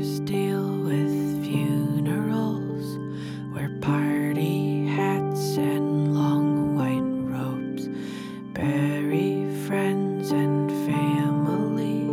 Others deal with funerals, wear party hats and long white robes, bury friends and family.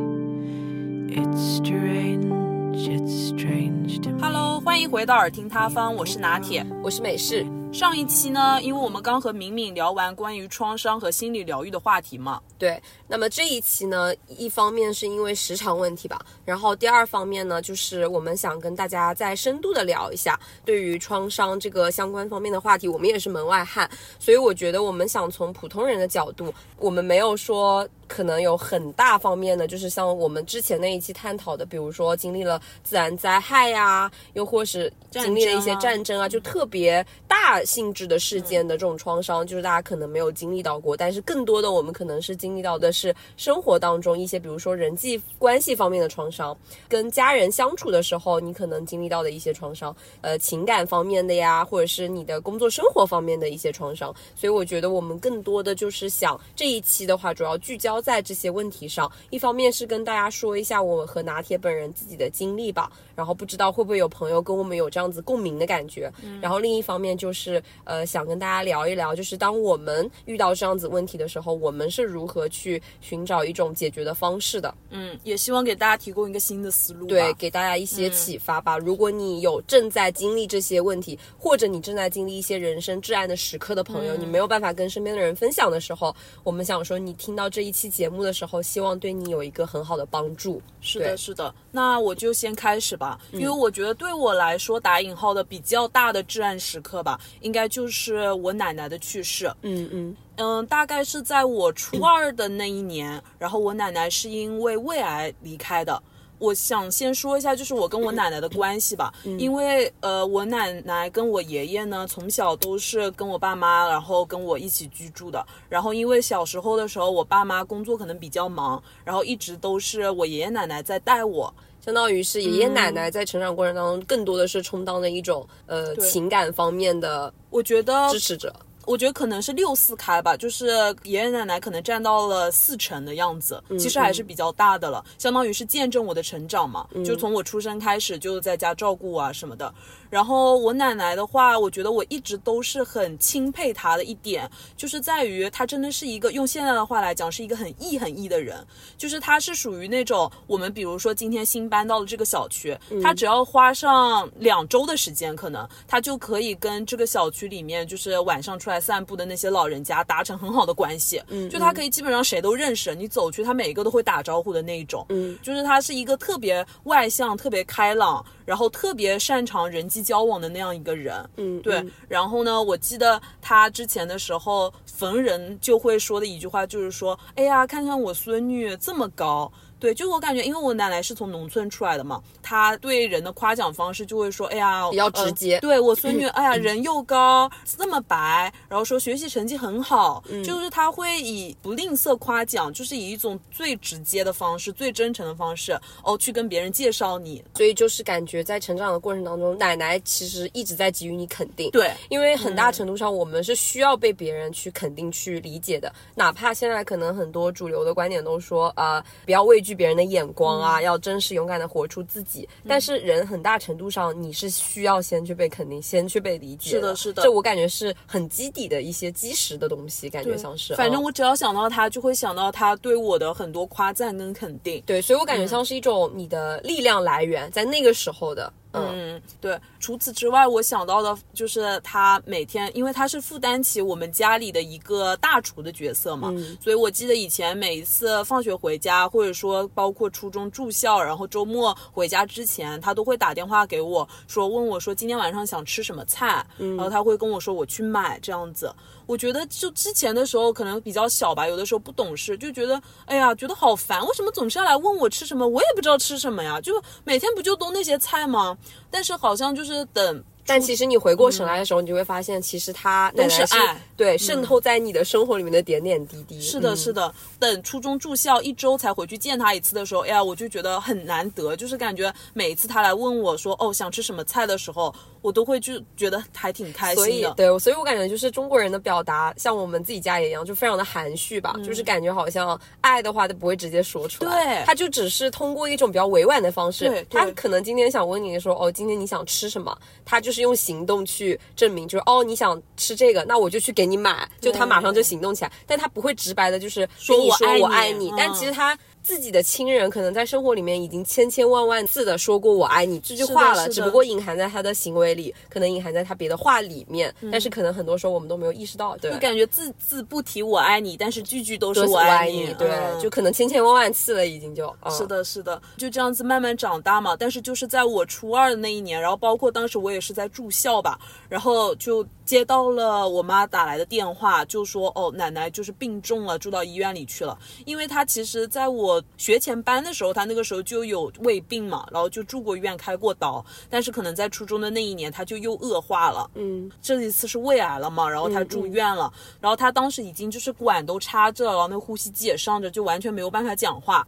It's strange, it's strange to me. Hello，欢迎回到耳听他方，我是拿铁。我是美式。 上一期呢，因为我们刚和敏敏聊完关于创伤和心理疗愈的话题嘛，对，那么这一期呢，一方面是因为时长问题吧，然后第二方面呢，就是我们想跟大家再深度的聊一下对于创伤这个相关方面的话题。我们也是门外汉，所以我觉得我们想从普通人的角度，我们没有说可能有很大方面的，就是像我们之前那一期探讨的，比如说经历了自然灾害呀，又或是经历了一些战争啊，就特别大性质的事件的这种创伤，就是大家可能没有经历到过，但是更多的我们可能是经历到的是生活当中一些，比如说人际关系方面的创伤，跟家人相处的时候，你可能经历到的一些创伤，呃，情感方面的呀，或者是你的工作生活方面的一些创伤。所以我觉得我们更多的就是想这一期的话，主要聚焦在这些问题上。一方面是跟大家说一下我和拿铁本人自己的经历吧，然后不知道会不会有朋友跟我们有这样子共鸣的感觉。然后另一方面就是呃，想跟大家聊一聊，就是当我们遇到这样子问题的时候，我们是如何去寻找一种解决的方式的。嗯，也希望给大家提供一个新的思路。对，给大家一些启发吧。如果你有正在经历这些问题，或者你正在经历一些人生至暗的时刻的朋友，你没有办法跟身边的人分享的时候，我们想说，你听到这一期节目的时候，希望对你有一个很好的帮助。是的，是的。那我就先开始吧，因为我觉得对我来说，打引号的比较大的至暗时刻吧，应该就是我奶奶的去世。嗯嗯嗯，大概是在我初二的那一年，然后我奶奶是因为胃癌离开的。我想先说一下，就是我跟我奶奶的关系吧，因为呃，我奶奶跟我爷爷呢，从小都是跟我爸妈，然后跟我一起居住的。然后因为小时候的时候，我爸妈工作可能比较忙，然后一直都是我爷爷奶奶在带我。相当于是爷爷奶奶在成长过程当中，更多的是充当了一种呃情感方面的我觉得支持者。我觉得可能是六四开吧，就是爷爷奶奶可能占到了四成的样子，其实还是比较大的了，相当于是见证我的成长嘛，就从我出生开始就在家照顾啊什么的。然后我奶奶的话，我觉得我一直都是很钦佩她的一点，就是在于她真的是一个用现在的话来讲是一个很义很义的人，就是她是属于那种我们比如说今天新搬到了这个小区，她只要花上两周的时间，可能她就可以跟这个小区里面就是晚上出来散步的那些老人家达成很好的关系，嗯，就她可以基本上谁都认识，你走去她每一个都会打招呼的那一种，嗯，就是她是一个特别外向、特别开朗，然后特别擅长人际交往的那样一个人，嗯，对嗯。然后呢，我记得他之前的时候，逢人就会说的一句话就是说：“哎呀，看看我孙女这么高。”对，就我感觉，因为我奶奶是从农村出来的嘛，她对人的夸奖方式就会说：“哎呀，比较直接呃对我孙女，哎呀，人又高，这么白，然后说学习成绩很好，嗯就是她会以不吝啬夸奖，就是以一种最直接的方式、最真诚的方式，哦，去跟别人介绍你。所以就是感觉在成长的过程当中，奶奶其实一直在给予你肯定。对，因为很大程度上，我们是需要被别人去肯定、去理解的。哪怕现在可能很多主流的观点都说，啊，不要畏惧别人的眼光嗯啊，要真实勇敢的活出自己。但是人很大程度上，你是需要先去被肯定，先去被理解。是的是的这我感觉是很基底的一些基石的东西，感觉像是。嗯反正我只要想到他，就会想到他对我的很多夸赞跟肯定。对，所以我感觉像是一种你的力量来源，在那个时候的。嗯嗯，对。除此之外，我想到的就是他每天，因为他是负担起我们家里的一个大厨的角色嘛，所以我记得以前每一次放学回家，或者说包括初中住校，然后周末回家之前，他都会打电话给我说，问我说今天晚上想吃什么菜，然后他会跟我说我去买这样子。我觉得就之前的时候可能比较小吧，有的时候不懂事，就觉得哎呀，觉得好烦，为什么总是要来问我吃什么？我也不知道吃什么呀，就每天不就都那些菜吗？但是好像就是等但其实你回过神来的时候，你就会发现，其实他奶奶是爱对渗透在你的生活里面的点点滴滴。是的，嗯。是的。等初中住校一周才回去见他一次的时候，哎呀，我就觉得很难得，就是感觉每一次他来问我说哦想吃什么菜的时候，我都会就觉得还挺开心的。以对，所以我感觉就是中国人的表达，像我们自己家也一样，就非常的含蓄吧，就是感觉好像爱的话都不会直接说出来，他就只是通过一种比较委婉的方式对，他可能今天想问你说，哦，今天你想吃什么，他就是用行动去证明，就是哦，你想吃这个，那我就去给你买，就他马上就行动起来，但他不会直白的，就是说我爱说我你爱你，但嗯其实他。自己的亲人可能在生活里面已经千千万万次的说过“我爱你”这句话了，只不过隐含在他的行为里，可能隐含在他别的话里面，但是可能很多时候我们都没有意识到，对就。感觉字字不提我爱你，但是句句都是我爱爱你，对，嗯就可能千千万万次了，已经就。嗯是，的，是的，就这样子慢慢长大嘛。但是就是在我初二的那一年，然后包括当时我也是在住校吧，然后就接到了我妈打来的电话，就说哦，奶奶就是病重了，住到医院里去了。因为她其实在我学前班的时候，她那个时候就有胃病嘛，然后就住过医院开过刀，但是可能在初中的那一年，她就又恶化了。嗯，这一次是胃癌了嘛，然后她住院了，然后她当时已经就是管都插着了，然后那呼吸机也上着，就完全没有办法讲话。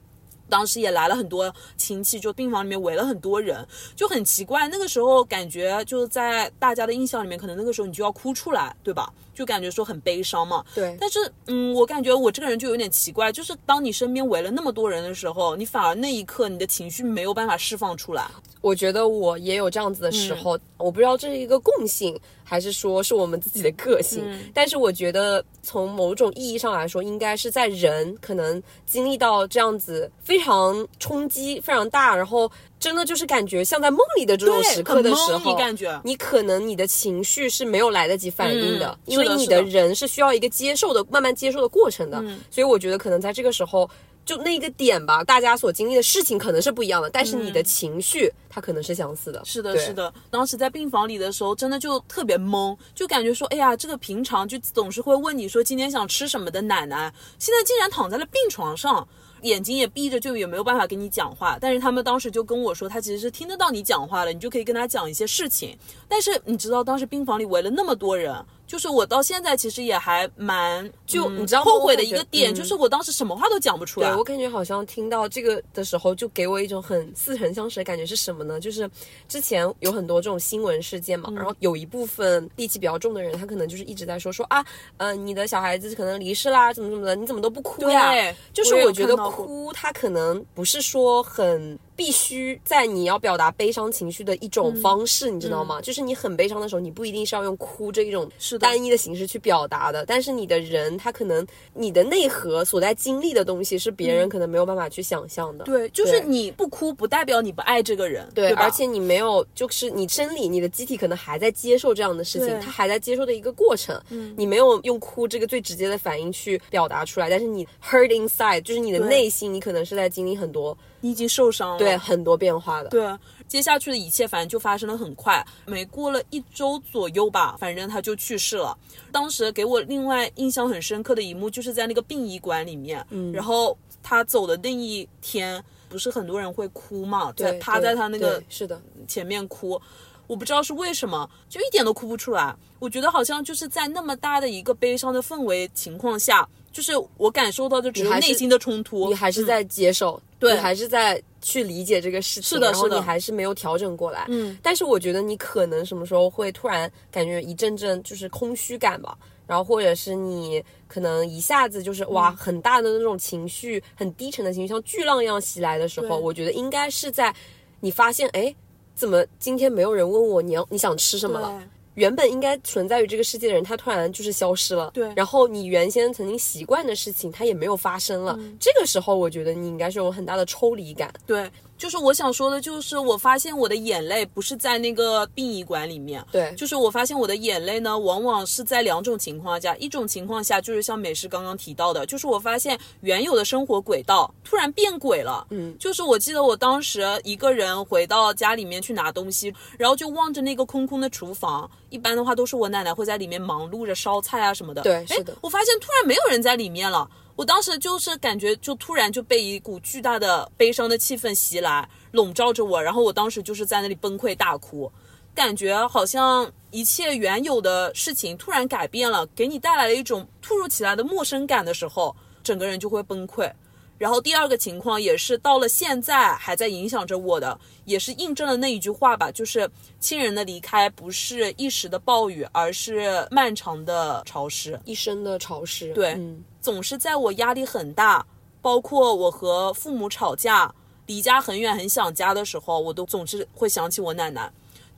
当时也来了很多亲戚，就病房里面围了很多人，就很奇怪。那个时候感觉就在大家的印象里面，可能那个时候你就要哭出来，对吧？就感觉说很悲伤嘛。对。但是，嗯，我感觉我这个人就有点奇怪，就是当你身边围了那么多人的时候，你反而那一刻你的情绪没有办法释放出来。我觉得我也有这样子的时候，嗯我不知道这是一个共性，还是说是我们自己的个性。嗯但是我觉得从某种意义上来说，应该是在人可能经历到这样子非常冲击、非常大，然后真的就是感觉像在梦里的这种时刻的时候，你感觉你可能你的情绪是没有来得及反应的，嗯因为你的人是需要一个接受的、慢慢接受的过程的。嗯所以我觉得可能在这个时候。就那个点吧，大家所经历的事情可能是不一样的，但是你的情绪它可能是相似的。嗯是的，是的。当时在病房里的时候，真的就特别懵，就感觉说，哎呀，这个平常就总是会问你说今天想吃什么的奶奶，现在竟然躺在了病床上。眼睛也闭着，就也没有办法跟你讲话。但是他们当时就跟我说，他其实是听得到你讲话的，你就可以跟他讲一些事情。但是你知道，当时病房里围了那么多人，就是我到现在其实也还蛮就嗯你知道后悔的一个点，嗯就是我当时什么话都讲不出来。对我感觉好像听到这个的时候，就给我一种很似曾相识的感觉是什么呢？就是之前有很多这种新闻事件嘛，然后有一部分戾气比较重的人，他可能就是一直在说说啊，呃，你的小孩子可能离世啦，怎么怎么的，你怎么都不哭呀？对就是我觉得哭，他可能不是说很必须在你要表达悲伤情绪的一种方式，你知道吗？就是你很悲伤的时候，你不一定是要用哭这一种是单一的形式去表达的，但是你的人他可能你的内核所在经历的东西是别人可能没有办法去想象的。对，就是你不哭，不代表你不爱这个人，对，吧？而且你没有，就是你生理、你的机体可能还在接受这样的事情对，它还在接受的一个过程。嗯，你没有用哭这个最直接的反应去表达出来，但是你 hurt inside，就是你的内心，你可能是在经历很多你已经受伤了，对很多变化的。对，接下去的一切反正就发生的很快，没过了一周左右吧，反正他就去世了。当时给我另外印象很深刻的一幕，就是在那个殡仪馆里面，嗯，然后他走的那一天，不是很多人会哭嘛，在对，趴在他那个是的，前面哭。我不知道是为什么，就一点都哭不出来。我觉得好像就是在那么大的一个悲伤的氛围情况下，就是我感受到的只是内心的冲突。你还是在接受，对你还是在去理解这个事情，是的你还是没有调整过来。嗯，但是我觉得你可能什么时候会突然感觉一阵阵就是空虚感吧，然后或者是你可能一下子就是嗯哇很大的那种情绪，很低沉的情绪，像巨浪一样袭来的时候，我觉得应该是在你发现哎。怎么今天没有人问我你要你想吃什么了？对原本应该存在于这个世界的人，他突然就是消失了。对然后你原先曾经习惯的事情，它也没有发生了。嗯这个时候，我觉得你应该是有很大的抽离感。对，就是我想说的，就是我发现我的眼泪不是在那个殡仪馆里面，对就是我发现我的眼泪呢，往往是在两种情况下，一种情况下就是像美食刚刚提到的，就是我发现原有的生活轨道突然变轨了，嗯，就是我记得我当时一个人回到家里面去拿东西，然后就望着那个空空的厨房，一般的话都是我奶奶会在里面忙碌着烧菜啊什么的，对诶是的我发现突然没有人在里面了。我当时就是感觉，就突然就被一股巨大的悲伤的气氛袭来，笼罩着我，然后我当时就是在那里崩溃大哭。感觉好像一切原有的事情突然改变了，给你带来了一种突如其来的陌生感的时候，整个人就会崩溃。然后第二个情况也是到了现在还在影响着我的，也是印证了那一句话吧，就是亲人的离开不是一时的暴雨，而是漫长的潮湿。一生的潮湿。对，嗯总是在我压力很大，包括我和父母吵架、离家很远很想家的时候，我都总是会想起我奶奶。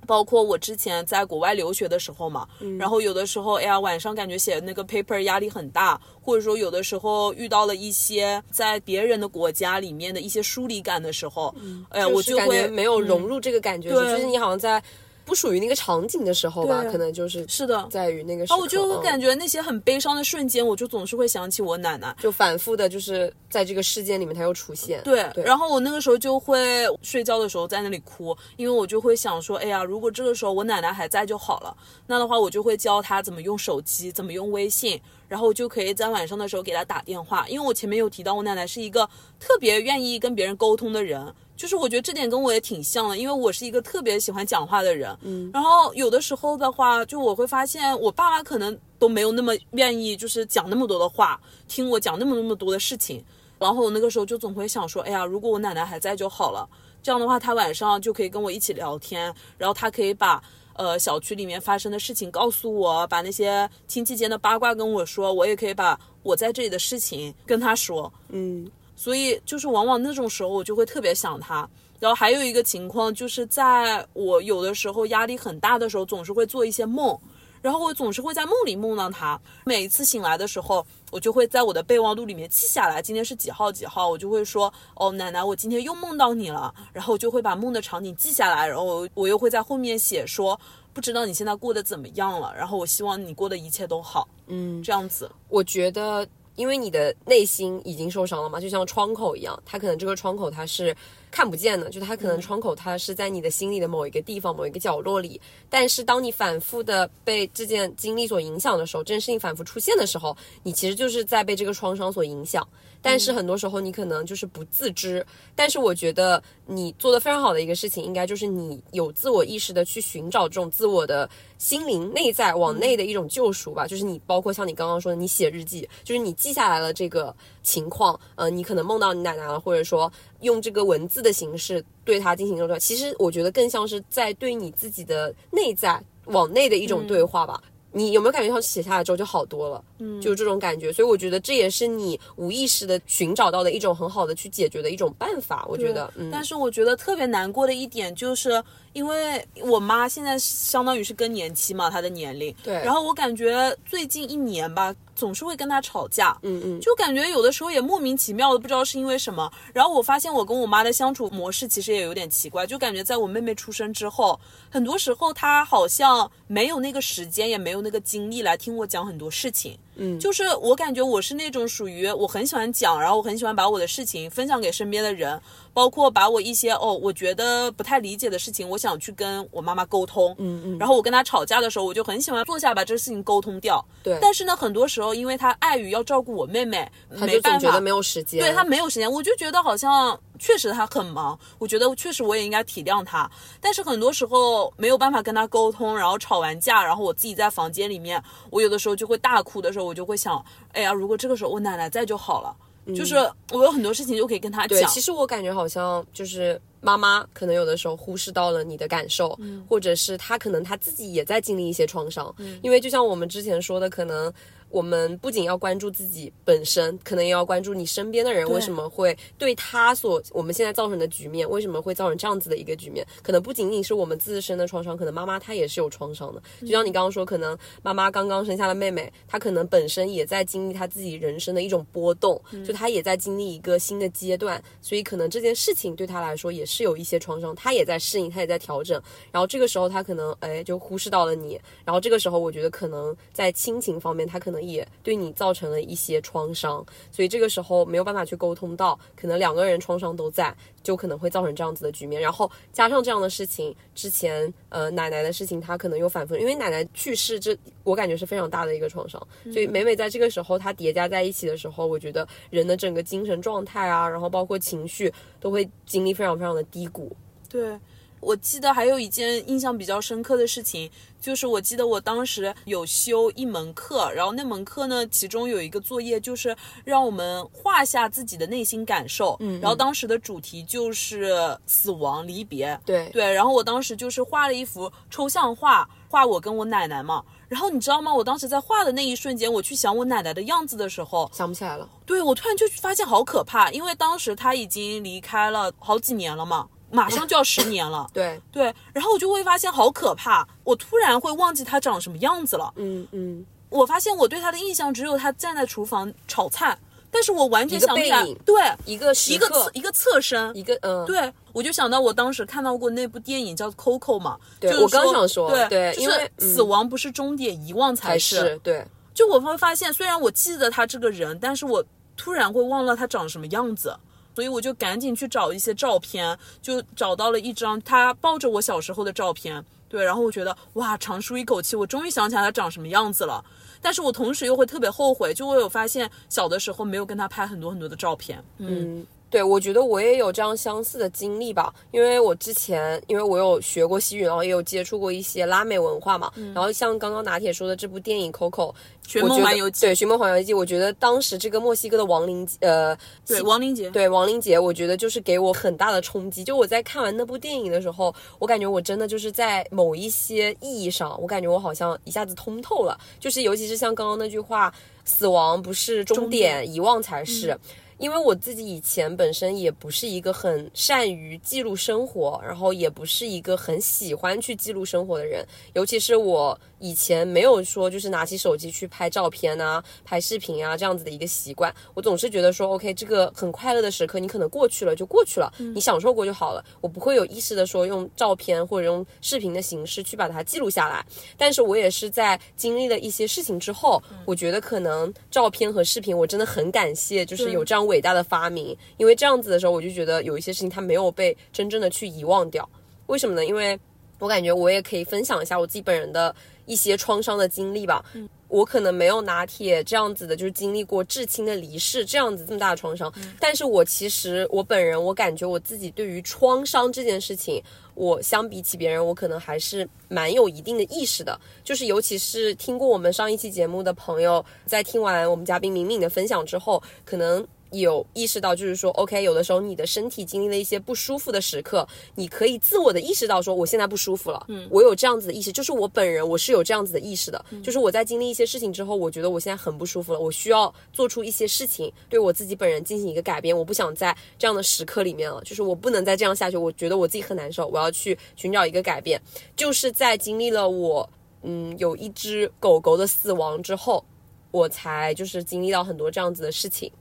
包括我之前在国外留学的时候嘛，然后有的时候，哎呀，晚上感觉写那个 paper 压力很大，或者说有的时候遇到了一些在别人的国家里面的一些疏离感的时候，哎呀，我就会没有融入这个感觉，对就是你好像在不属于那个场景的时候吧，可能就是是的，在于那个时刻，然后我就嗯感觉那些很悲伤的瞬间，我就总是会想起我奶奶。就反复的，就是在这个事件里面，她又出现。对，对然后我那个时候就会睡觉的时候在那里哭，因为我就会想说，哎呀，如果这个时候我奶奶还在就好了，那的话我就会教她怎么用手机，怎么用微信，然后我就可以在晚上的时候给她打电话，因为我前面有提到我奶奶是一个特别愿意跟别人沟通的人。就是我觉得这点跟我也挺像的，因为我是一个特别喜欢讲话的人。嗯，然后有的时候的话，就我会发现我爸妈可能都没有那么愿意，就是讲那么多的话，听我讲那么那么多的事情。然后我那个时候就总会想说，哎呀，如果我奶奶还在就好了。这样的话，她晚上就可以跟我一起聊天，然后她可以把呃小区里面发生的事情告诉我，把那些亲戚间的八卦跟我说，我也可以把我在这里的事情跟他说。嗯，所以就是往往那种时候，我就会特别想他。然后还有一个情况，就是在我有的时候压力很大的时候，总是会做一些梦，然后我总是会在梦里梦到他。每一次醒来的时候，我就会在我的备忘录里面记下来，今天是几号几号，我就会说，哦，奶奶，我今天又梦到你了。然后我就会把梦的场景记下来，然后我我又会在后面写说，不知道你现在过得怎么样了，然后我希望你过的一切都好，嗯，这样子。我觉得，因为你的内心已经受伤了嘛，就像窗口一样，它可能这个窗口它是看不见的，就它可能窗口它是在你的心里的某一个地方、某一个角落里。但是当你反复的被这件经历所影响的时候，这件事情反复出现的时候，你其实就是在被这个创伤所影响。但是很多时候你可能就是不自知。但是我觉得你做的非常好的一个事情，应该就是你有自我意识的去寻找这种自我的心灵内在往内的一种救赎吧。就是你包括像你刚刚说的，你写日记，就是你记下来了这个情况，呃，你可能梦到你奶奶了，或者说用这个文字的形式对它进行一种，其实我觉得更像是在对你自己的内在往内的一种对话吧。你有没有感觉到写下来之后就好多了？嗯，就是这种感觉，所以我觉得这也是你无意识的寻找到的一种很好的去解决的一种办法。我觉得，嗯，但是我觉得特别难过的一点就是，因为我妈现在相当于是更年期嘛，她的年龄，对然后我感觉最近一年吧，总是会跟她吵架，嗯嗯，就感觉有的时候也莫名其妙的，不知道是因为什么。然后我发现我跟我妈的相处模式其实也有点奇怪，就感觉在我妹妹出生之后，很多时候她好像没有那个时间，也没有那个精力来听我讲很多事情。嗯就是我感觉我是那种属于我很喜欢讲，然后我很喜欢把我的事情分享给身边的人，包括把我一些哦我觉得不太理解的事情，我想去跟我妈妈沟通。嗯嗯，然后我跟她吵架的时候，我就很喜欢坐下把这个事情沟通掉。对，但是呢，很多时候因为她碍于要照顾我妹妹，他没办法就总觉得没有时间，对她没有时间，我就觉得好像确实他很忙，我觉得确实我也应该体谅他，但是很多时候没有办法跟他沟通，然后吵完架，然后我自己在房间里面，我有的时候就会大哭的时候，我就会想，哎呀，如果这个时候我奶奶在就好了，就是我有很多事情就可以跟他嗯对，讲，其实我感觉好像就是妈妈可能有的时候忽视到了你的感受，或者是她可能她自己也在经历一些创伤，因为就像我们之前说的，可能。我们不仅要关注自己本身，可能也要关注你身边的人为什么会对他所我们现在造成的局面，为什么会造成这样子的一个局面？可能不仅仅是我们自身的创伤，可能妈妈她也是有创伤的。就像你刚刚说，可能妈妈刚刚生下了妹妹，她可能本身也在经历她自己人生的一种波动，就她也在经历一个新的阶段，所以可能这件事情对她来说也是有一些创伤，她也在适应，她也在调整。然后这个时候她可能哎就忽视到了你，然后这个时候我觉得可能在亲情方面，她可能也对你造成了一些创伤，所以这个时候没有办法去沟通到，可能两个人创伤都在，就可能会造成这样子的局面。然后加上这样的事情，之前呃奶奶的事情，她可能又反复，因为奶奶去世，这我感觉是非常大的一个创伤。所以每每在这个时候，它叠加在一起的时候，我觉得人的整个精神状态啊，然后包括情绪，都会经历非常非常的低谷。对，我记得还有一件印象比较深刻的事情，就是我记得我当时有修一门课，然后那门课呢，其中有一个作业就是让我们画下自己的内心感受，嗯，然后当时的主题就是死亡、离别，对对，然后我当时就是画了一幅抽象画，画我跟我奶奶嘛。然后你知道吗？我当时在画的那一瞬间，我去想我奶奶的样子的时候，想不起来了。对我突然就发现好可怕，因为当时她已经离开了好几年了嘛，马上就要十年了。对对，然后我就会发现好可怕，我突然会忘记他长什么样子了。嗯嗯，我发现我对他的印象只有他站在厨房炒菜，但是我完全想不起来。对，一个一个侧一个侧身，一个嗯，对，我就想到我当时看到过那部电影叫《Coco》嘛，就我刚想说对对因为就是嗯死亡不是终点，遗忘才。是对。就我会发现，虽然我记得他这个人，但是我突然会忘了他长什么样子，所以我就赶紧去找一些照片，就找到了一张他抱着我小时候的照片。对，然后我觉得哇，长舒一口气，我终于想起来他长什么样子了。但是我同时又会特别后悔，就我有发现小的时候没有跟他拍很多很多的照片。嗯，对，我觉得我也有这样相似的经历吧，因为我之前因为我有学过西语，然后也有接触过一些拉美文化嘛，然后像刚刚拿铁说的这部电影《Coco》，嗯寻梦环游记对《寻梦环游记》，我觉得当时这个墨西哥的亡灵呃，对，亡灵节，对亡灵节，我觉得就是给我很大的冲击。就我在看完那部电影的时候，我感觉我真的就是在某一些意义上，我感觉我好像一下子通透了。就是尤其是像刚刚那句话，死亡不是终终点，点遗忘才是。因为我自己以前本身也不是一个很善于记录生活，然后也不是一个很喜欢去记录生活的人，尤其是我以前没有说就是拿起手机去拍照片啊、拍视频啊这样子的一个习惯。我总是觉得说，OK，这个很快乐的时刻，你可能过去了就过去了，你享受过就好了。我不会有意识的说用照片或者用视频的形式去把它记录下来。但是我也是在经历了一些事情之后，我觉得可能照片和视频，我真的很感谢，就是有这样伟大的发明，因为这样子的时候，我就觉得有一些事情它没有被真正的去遗忘掉。为什么呢？因为我感觉我也可以分享一下我自己本人的一些创伤的经历吧。我可能没有拿铁这样子的，就是经历过至亲的离世这样子这么大的创伤，但是我其实我本人，我感觉我自己对于创伤这件事情，我相比起别人，我可能还是蛮有一定的意识的。就是尤其是听过我们上一期节目的朋友，在听完我们嘉宾敏敏的分享之后，可能。有意识到，就是说，OK，有的时候你的身体经历了一些不舒服的时刻，你可以自我的意识到说，我现在不舒服了，嗯，我有这样子的意识，就是我本人我是有这样子的意识的，就是我在经历一些事情之后，我觉得我现在很不舒服了，我需要做出一些事情，对我自己本人进行一个改变，我不想在这样的时刻里面了，就是我不能再这样下去，我觉得我自己很难受，我要去寻找一个改变，就是在经历了我，嗯，有一只狗狗的死亡之后，我才就是经历到很多这样子的事情。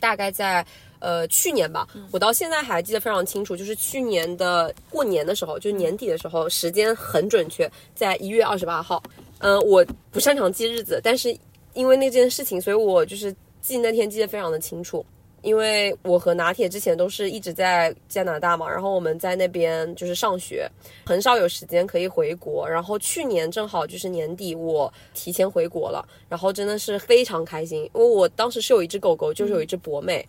大概在呃去年吧，我到现在还记得非常清楚，就是去年的过年的时候，就是年底的时候，时间很准确，在一月二十八号。嗯、我不擅长记日子，但是因为那件事情，所以我就是记那天记得非常的清楚。因为我和拿铁之前都是一直在加拿大嘛，然后我们在那边就是上学，很少有时间可以回国。然后去年正好就是年底，我提前回国了，然后真的是非常开心，因为我当时是有一只狗狗，就是有一只博美。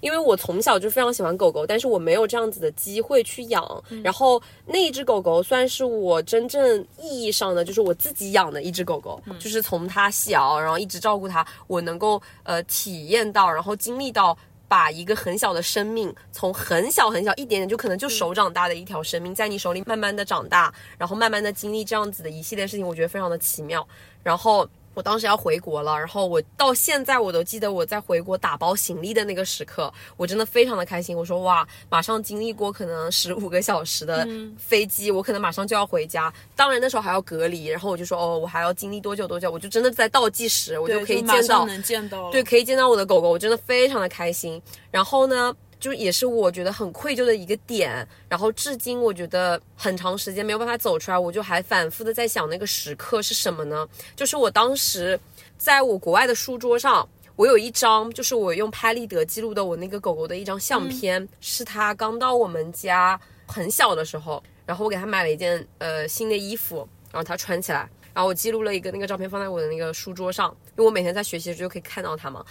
因为我从小就非常喜欢狗狗，但是我没有这样子的机会去养。然后那一只狗狗算是我真正意义上的，就是我自己养的一只狗狗，就是从它小，然后一直照顾它，我能够呃体验到，然后经历到。把一个很小的生命，从很小很小一点点，就可能就手掌大的一条生命，在你手里慢慢的长大，然后慢慢的经历这样子的一系列事情，我觉得非常的奇妙。然后我当时要回国了，然后我到现在我都记得我在回国打包行李的那个时刻，我真的非常的开心。我说哇，马上经历过可能十五个小时的飞机，我可能马上就要回家。当然那时候还要隔离，然后我就说哦，我还要经历多久多久，我就真的在倒计时，我就可以见到能见到。对，可以见到我的狗狗，我真的非常的开心。然后呢，就也是我觉得很愧疚的一个点。然后至今我觉得很长时间没有办法走出来，我就还反复的在想那个时刻是什么呢？就是我当时在我国外的书桌上。我有一张，就是我用拍立得记录的我那个狗狗的一张相片，是它刚到我们家很小的时候，然后我给它买了一件呃新的衣服，然后它穿起来，然后我记录了一个那个照片放在我的那个书桌上，因为我每天在学习的时候就可以看到它嘛。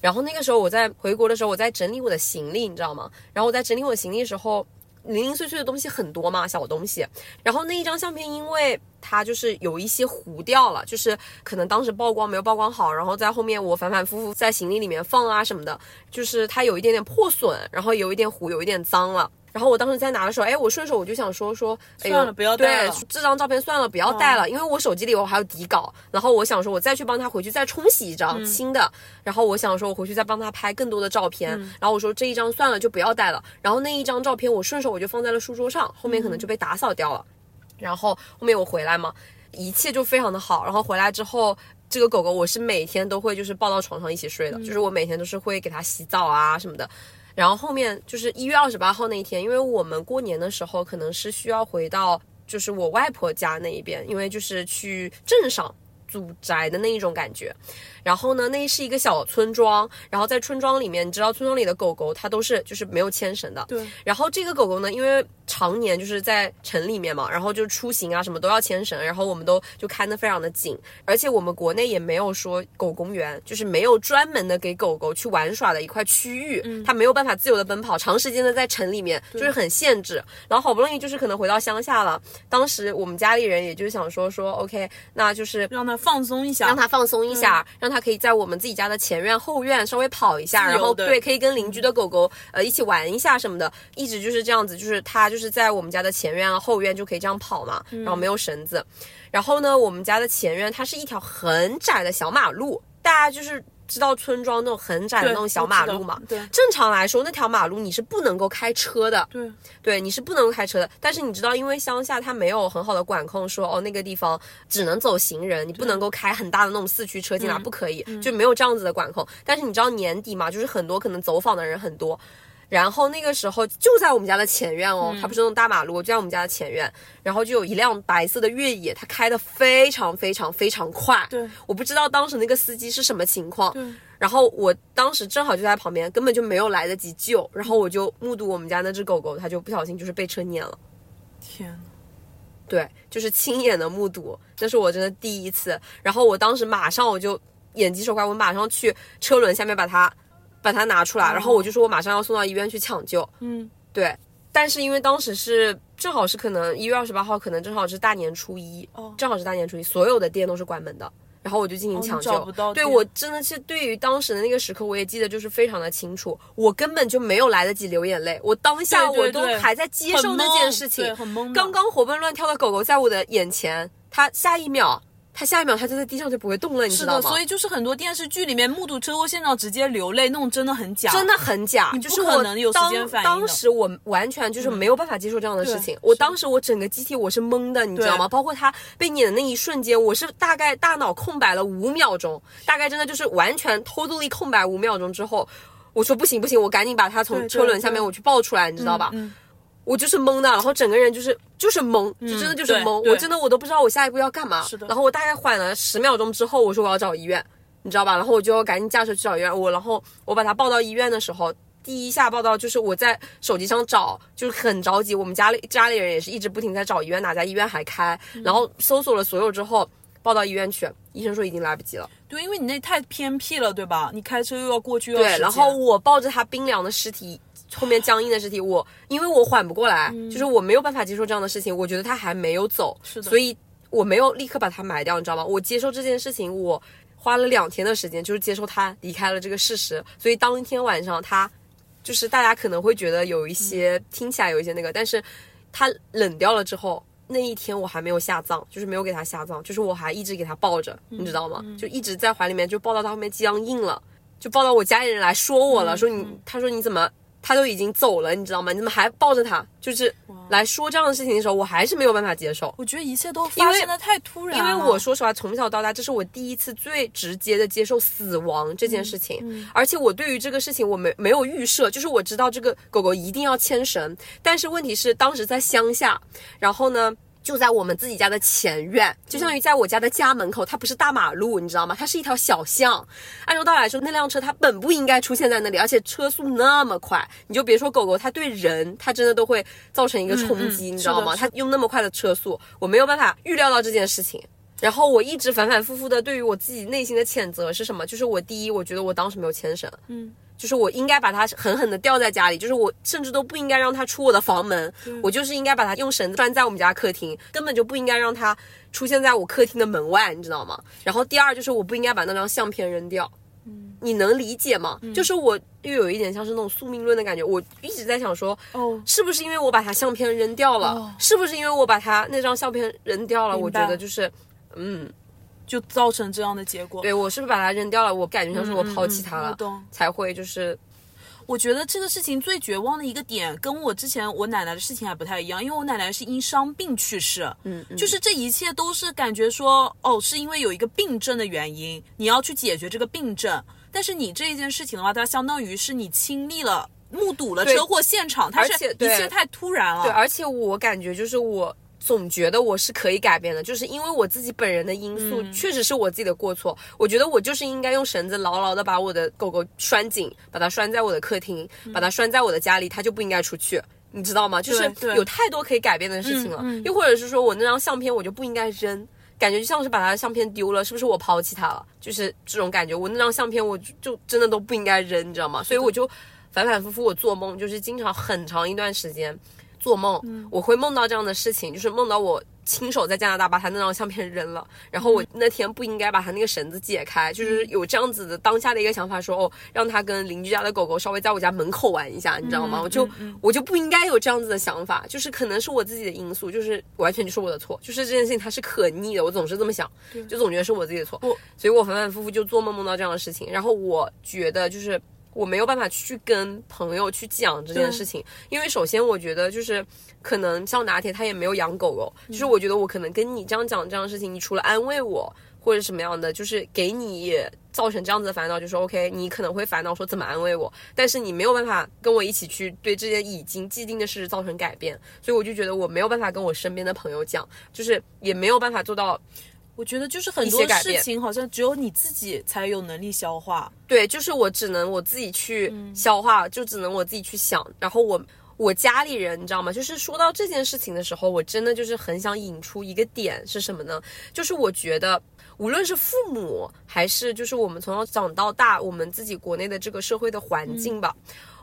然后那个时候我在回国的时候，我在整理我的行李，你知道吗？然后我在整理我的行李的时候，零零碎碎的东西很多嘛，小东西。然后那一张相片，因为它就是有一些糊掉了，就是可能当时曝光没有曝光好，然后在后面我反反复复在行李里面放啊什么的，就是它有一点点破损，然后有一点糊，有一点脏了。然后我当时在拿的时候，哎，我顺手我就想说说，哎算了不要带了对，这张照片算了，不要带了，因为我手机里我还有底稿。然后我想说，我再去帮他回去再冲洗一张新的。然后我想说，我回去再帮他拍更多的照片。然后我说这一张算了，就不要带了。然后那一张照片我顺手我就放在了书桌上，后面可能就被打扫掉了。然后后面我回来嘛，一切就非常的好。然后回来之后，这个狗狗我是每天都会就是抱到床上一起睡的，就是我每天都是会给它洗澡啊什么的。然后后面就是一月二十八号那一天，因为我们过年的时候可能是需要回到就是我外婆家那一边，因为就是去镇上祖宅的那一种感觉。然后呢，那是一个小村庄，然后在村庄里面，你知道村庄里的狗狗它都是就是没有牵绳的。对。然后这个狗狗呢，因为常年就是在城里面嘛，然后就出行啊什么都要牵绳，然后我们都就看得非常的紧，而且我们国内也没有说狗公园，就是没有专门的给狗狗去玩耍的一块区域，它没有办法自由的奔跑，长时间的在城里面就是很限制。然后好不容易就是可能回到乡下了，当时我们家里人也就是想说说 OK，那就是让它放松一下，让它放松一下，让它可以在我们自己家的前院后院稍微跑一下，然后对可以跟邻居的狗狗呃一起玩一下什么的，一直就是这样子，就是它就是在我们家的前院啊后院就可以这样跑嘛，然后没有绳子，然后呢我们家的前院它是一条很窄的小马路，大家就是。知道村庄那种很窄的那种小马路嘛？对正常来说，那条马路你是不能够开车的。对，对，你是不能够开车的。但是你知道，因为乡下它没有很好的管控说，哦那个地方只能走行人，你不能够开很大的那种四驱车进来，不可以，就没有这样子的管控。但是你知道年底嘛，就是很多可能走访的人很多。然后那个时候就在我们家的前院哦，它不是那种大马路，就在我们家的前院。然后就有一辆白色的越野，它开的非常非常非常快。对，我不知道当时那个司机是什么情况。对，然后我当时正好就在旁边，根本就没有来得及救。然后我就目睹我们家那只狗狗，它就不小心就是被车碾了。天呐，对，就是亲眼的目睹，那是我真的第一次。然后我当时马上我就眼疾手快，我马上去车轮下面把它把它拿出来，然后我就说我马上要送到医院去抢救。嗯，对，但是因为当时是正好是可能一月二十八号，可能正好是大年初一，哦。正好是大年初一，所有的店都是关门的。然后我就进行抢救，找不到对我真的是对于当时的那个时刻，我也记得就是非常的清楚，我根本就没有来得及流眼泪，我当下我都还在接受那件事情。对，很懵的。刚刚活蹦乱跳的狗狗在我的眼前，它下一秒，它下一秒他就在地上就不会动了，你知是的，道吗？所以就是很多电视剧里面目睹车祸现场直接流泪，那种真的很假，真的很假，你是我可能有时当间反应当时我完全就是没有办法接受这样的事情，我当时我整个机体我是懵的，你知道吗？包括他被碾的那一瞬间，我是大概大脑空白了五秒钟，大概真的就是完全 totally 空白五秒钟之后，我说不行不行，我赶紧把他从车轮下面我去抱出来，你知道吧？嗯，我就是懵的，然后整个人就是就是懵，就真的就是懵，我真的我都不知道我下一步要干嘛。是的然后我大概缓了十秒钟之后，我说我要找医院，你知道吧？然后我就赶紧驾车去找医院。我然后我把他抱到医院的时候，第一下报道就是我在手机上找，就是很着急。我们家里家里人也是一直不停在找医院，哪家医院还开，嗯然后搜索了所有之后。报到医院去，医生说已经来不及了。对，因为你那太偏僻了，对吧？你开车又要过去，又要对，然后我抱着他冰凉的尸体，后面僵硬的尸体，我因为我缓不过来，就是我没有办法接受这样的事情，我觉得他还没有走，是的所以我没有立刻把他埋掉，你知道吗？我接受这件事情，我花了两天的时间，就是接受他离开了这个事实，所以当天晚上他就是大家可能会觉得有一些、听起来有一些那个，但是他冷掉了之后。那一天我还没有下葬，就是没有给他下葬，就是我还一直给他抱着，你知道吗？就一直在怀里面，就抱到他后面僵硬了，就抱到我家里人来说我了，说你，他说你怎么，他都已经走了，你知道吗？你怎么还抱着他？就是来说这样的事情的时候，我还是没有办法接受。我觉得一切都发生的太突然因了，为我说实话，从小到大，这是我第一次最直接的接受死亡这件事情，而且我对于这个事情我没没有预设，就是我知道这个狗狗一定要牵绳，但是问题是当时在乡下，然后呢。就在我们自己家的前院，就相当于在我家的家门口，它不是大马路，你知道吗？它是一条小巷。按照道理来说，那辆车它本不应该出现在那里，而且车速那么快，你就别说狗狗，它对人它真的都会造成一个冲击，嗯你知道吗？它用那么快的车速，我没有办法预料到这件事情。然后我一直反反复复的对于我自己内心的谴责是什么？就是我第一，我觉得我当时没有牵绳，嗯，就是我应该把它狠狠的吊在家里，就是我甚至都不应该让它出我的房门，我就是应该把它用绳子拴在我们家客厅，根本就不应该让它出现在我客厅的门外，你知道吗？然后第二就是我不应该把那张相片扔掉。你能理解吗？就是我又有一点像是那种宿命论的感觉，我一直在想说，哦，是不是因为我把它相片扔掉了？哦是不是因为我把它那张相片扔掉了？我觉得就是，嗯，就造成这样的结果。对我是不是把它扔掉了？我感觉像是我抛弃他了，才会就是我觉得这个事情最绝望的一个点，跟我之前我奶奶的事情还不太一样，因为我奶奶是因伤病去世，嗯，嗯就是这一切都是感觉说，哦，是因为有一个病症的原因，你要去解决这个病症。但是你这一件事情的话，它相当于是你亲历了、目睹了车祸现场，它是一切太突然了。对，而且我感觉就是我。总觉得我是可以改变的，就是因为我自己本人的因素，嗯确实是我自己的过错。我觉得我就是应该用绳子牢牢的把我的狗狗拴紧，把它拴在我的客厅，把它拴在我的家里，它就不应该出去。你知道吗？就是有太多可以改变的事情了。又或者是说我那张相片我就不应该扔，感觉就像是把他的相片丢了，是不是我抛弃他了？就是这种感觉。我那张相片我就就真的都不应该扔，你知道吗？所以我就反反复复我做梦，就是经常很长一段时间做梦，我会梦到这样的事情，就是梦到我。亲手在加拿大把他那张相片扔了，然后我那天不应该把他那个绳子解开，就是有这样子的当下的一个想法说，哦，让他跟邻居家的狗狗稍微在我家门口玩一下，你知道吗？我就我就不应该有这样子的想法，就是可能是我自己的因素，就是完全就是我的错，就是这件事情它是可逆的，我总是这么想，就总觉得是我自己的错，所以我反反复复就做梦梦到这样的事情，然后我觉得就是。我没有办法去跟朋友去讲这件事情，因为首先我觉得就是可能像拿铁他也没有养狗狗，就是我觉得我可能跟你这样讲这样的事情，你除了安慰我或者什么样的，就是给你也造成这样子的烦恼，就是 OK，你可能会烦恼说怎么安慰我，但是你没有办法跟我一起去对这件已经既定的事实造成改变，所以我就觉得我没有办法跟我身边的朋友讲，就是也没有办法做到我觉得就是很多事情好像只有你自己才有能力消化。对，就是我只能我自己去消化，就只能我自己去想。然后我我家里人，你知道吗？就是说到这件事情的时候，我真的就是很想引出一个点是什么呢？就是我觉得。无论是父母还是就是我们从小长到大，我们自己国内的这个社会的环境吧，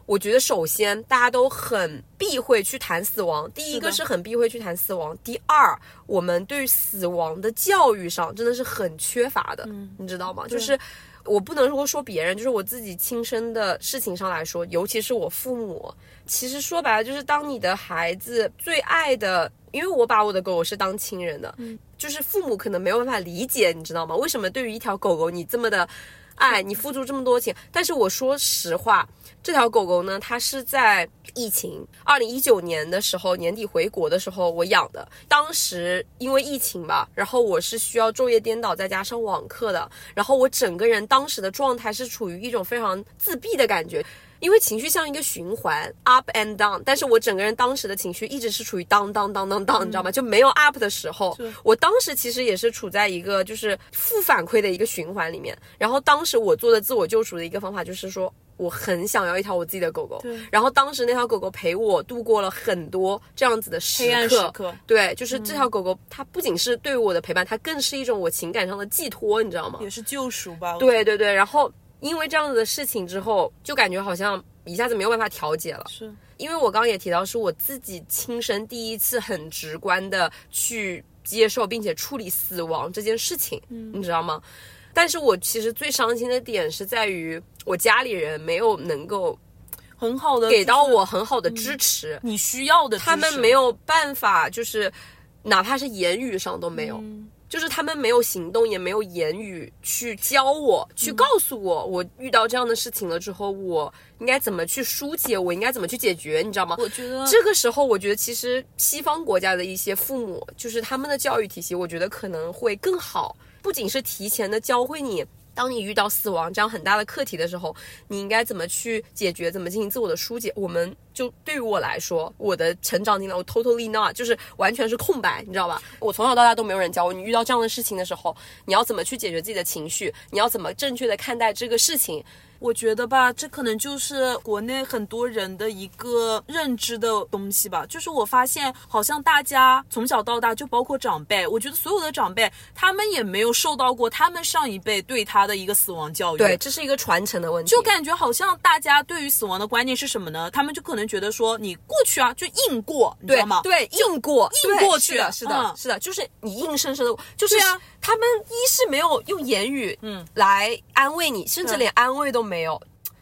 我觉得首先大家都很避讳去谈死亡。第一个是很避讳去谈死亡，第二，我们对于死亡的教育上真的是很缺乏的，你知道吗？就是我不能说说别人，就是我自己亲身的事情上来说，尤其是我父母，其实说白了就是当你的孩子最爱的，因为我把我的狗狗是当亲人的，就是父母可能没有办法理解，你知道吗？为什么对于一条狗狗你这么的哎，你付出这么多钱？但是我说实话，这条狗狗呢，它是在疫情二零一九年的时候年底回国的时候我养的。当时因为疫情吧，然后我是需要昼夜颠倒在家上网课的，然后我整个人当时的状态是处于一种非常自闭的感觉。因为情绪像一个循环，up and down，但是我整个人当时的情绪一直是处于 down down down down down，、你知道吗？就没有 up 的时候。我当时其实也是处在一个就是负反馈的一个循环里面。然后当时我做的自我救赎的一个方法就是说，我很想要一条我自己的狗狗。对然后当时那条狗狗陪我度过了很多这样子的时刻。黑暗时刻对，就是这条狗狗，它不仅是对我的陪伴，它更是一种我情感上的寄托，你知道吗？也是救赎吧。对对对，然后因为这样子的事情之后，就感觉好像一下子没有办法调节了。是因为我刚刚也提到，是我自己亲身第一次很直观的去接受并且处理死亡这件事情，你知道吗？但是我其实最伤心的点是在于我家里人没有能够很好的给到我很好的支持，你需要的他们没有办法，就是哪怕是言语上都没有。嗯就是他们没有行动，也没有言语去教我，去告诉我，我遇到这样的事情了之后，我应该怎么去疏解，我应该怎么去解决，你知道吗？我觉得这个时候，我觉得其实西方国家的一些父母，就是他们的教育体系，我觉得可能会更好，不仅是提前的教会你。当你遇到死亡这样很大的课题的时候，你应该怎么去解决，怎么进行自我的疏解？我们就对于我来说，我的成长经历，我 totally not，就是完全是空白，你知道吧？我从小到大都没有人教我，你遇到这样的事情的时候，你要怎么去解决自己的情绪，你要怎么正确的看待这个事情。我觉得吧，这可能就是国内很多人的一个认知的东西吧。就是我发现，好像大家从小到大，就包括长辈，我觉得所有的长辈，他们也没有受到过他们上一辈对他的一个死亡教育。对，这是一个传承的问题。就感觉好像大家对于死亡的观念是什么呢？他们就可能觉得说，你过去啊，就硬过，你知道吗？对，硬过，硬过去，是的，是的，嗯是的，就是你硬生生的，就是啊他们一是没有用言语嗯来安慰你，甚至连安慰都没有。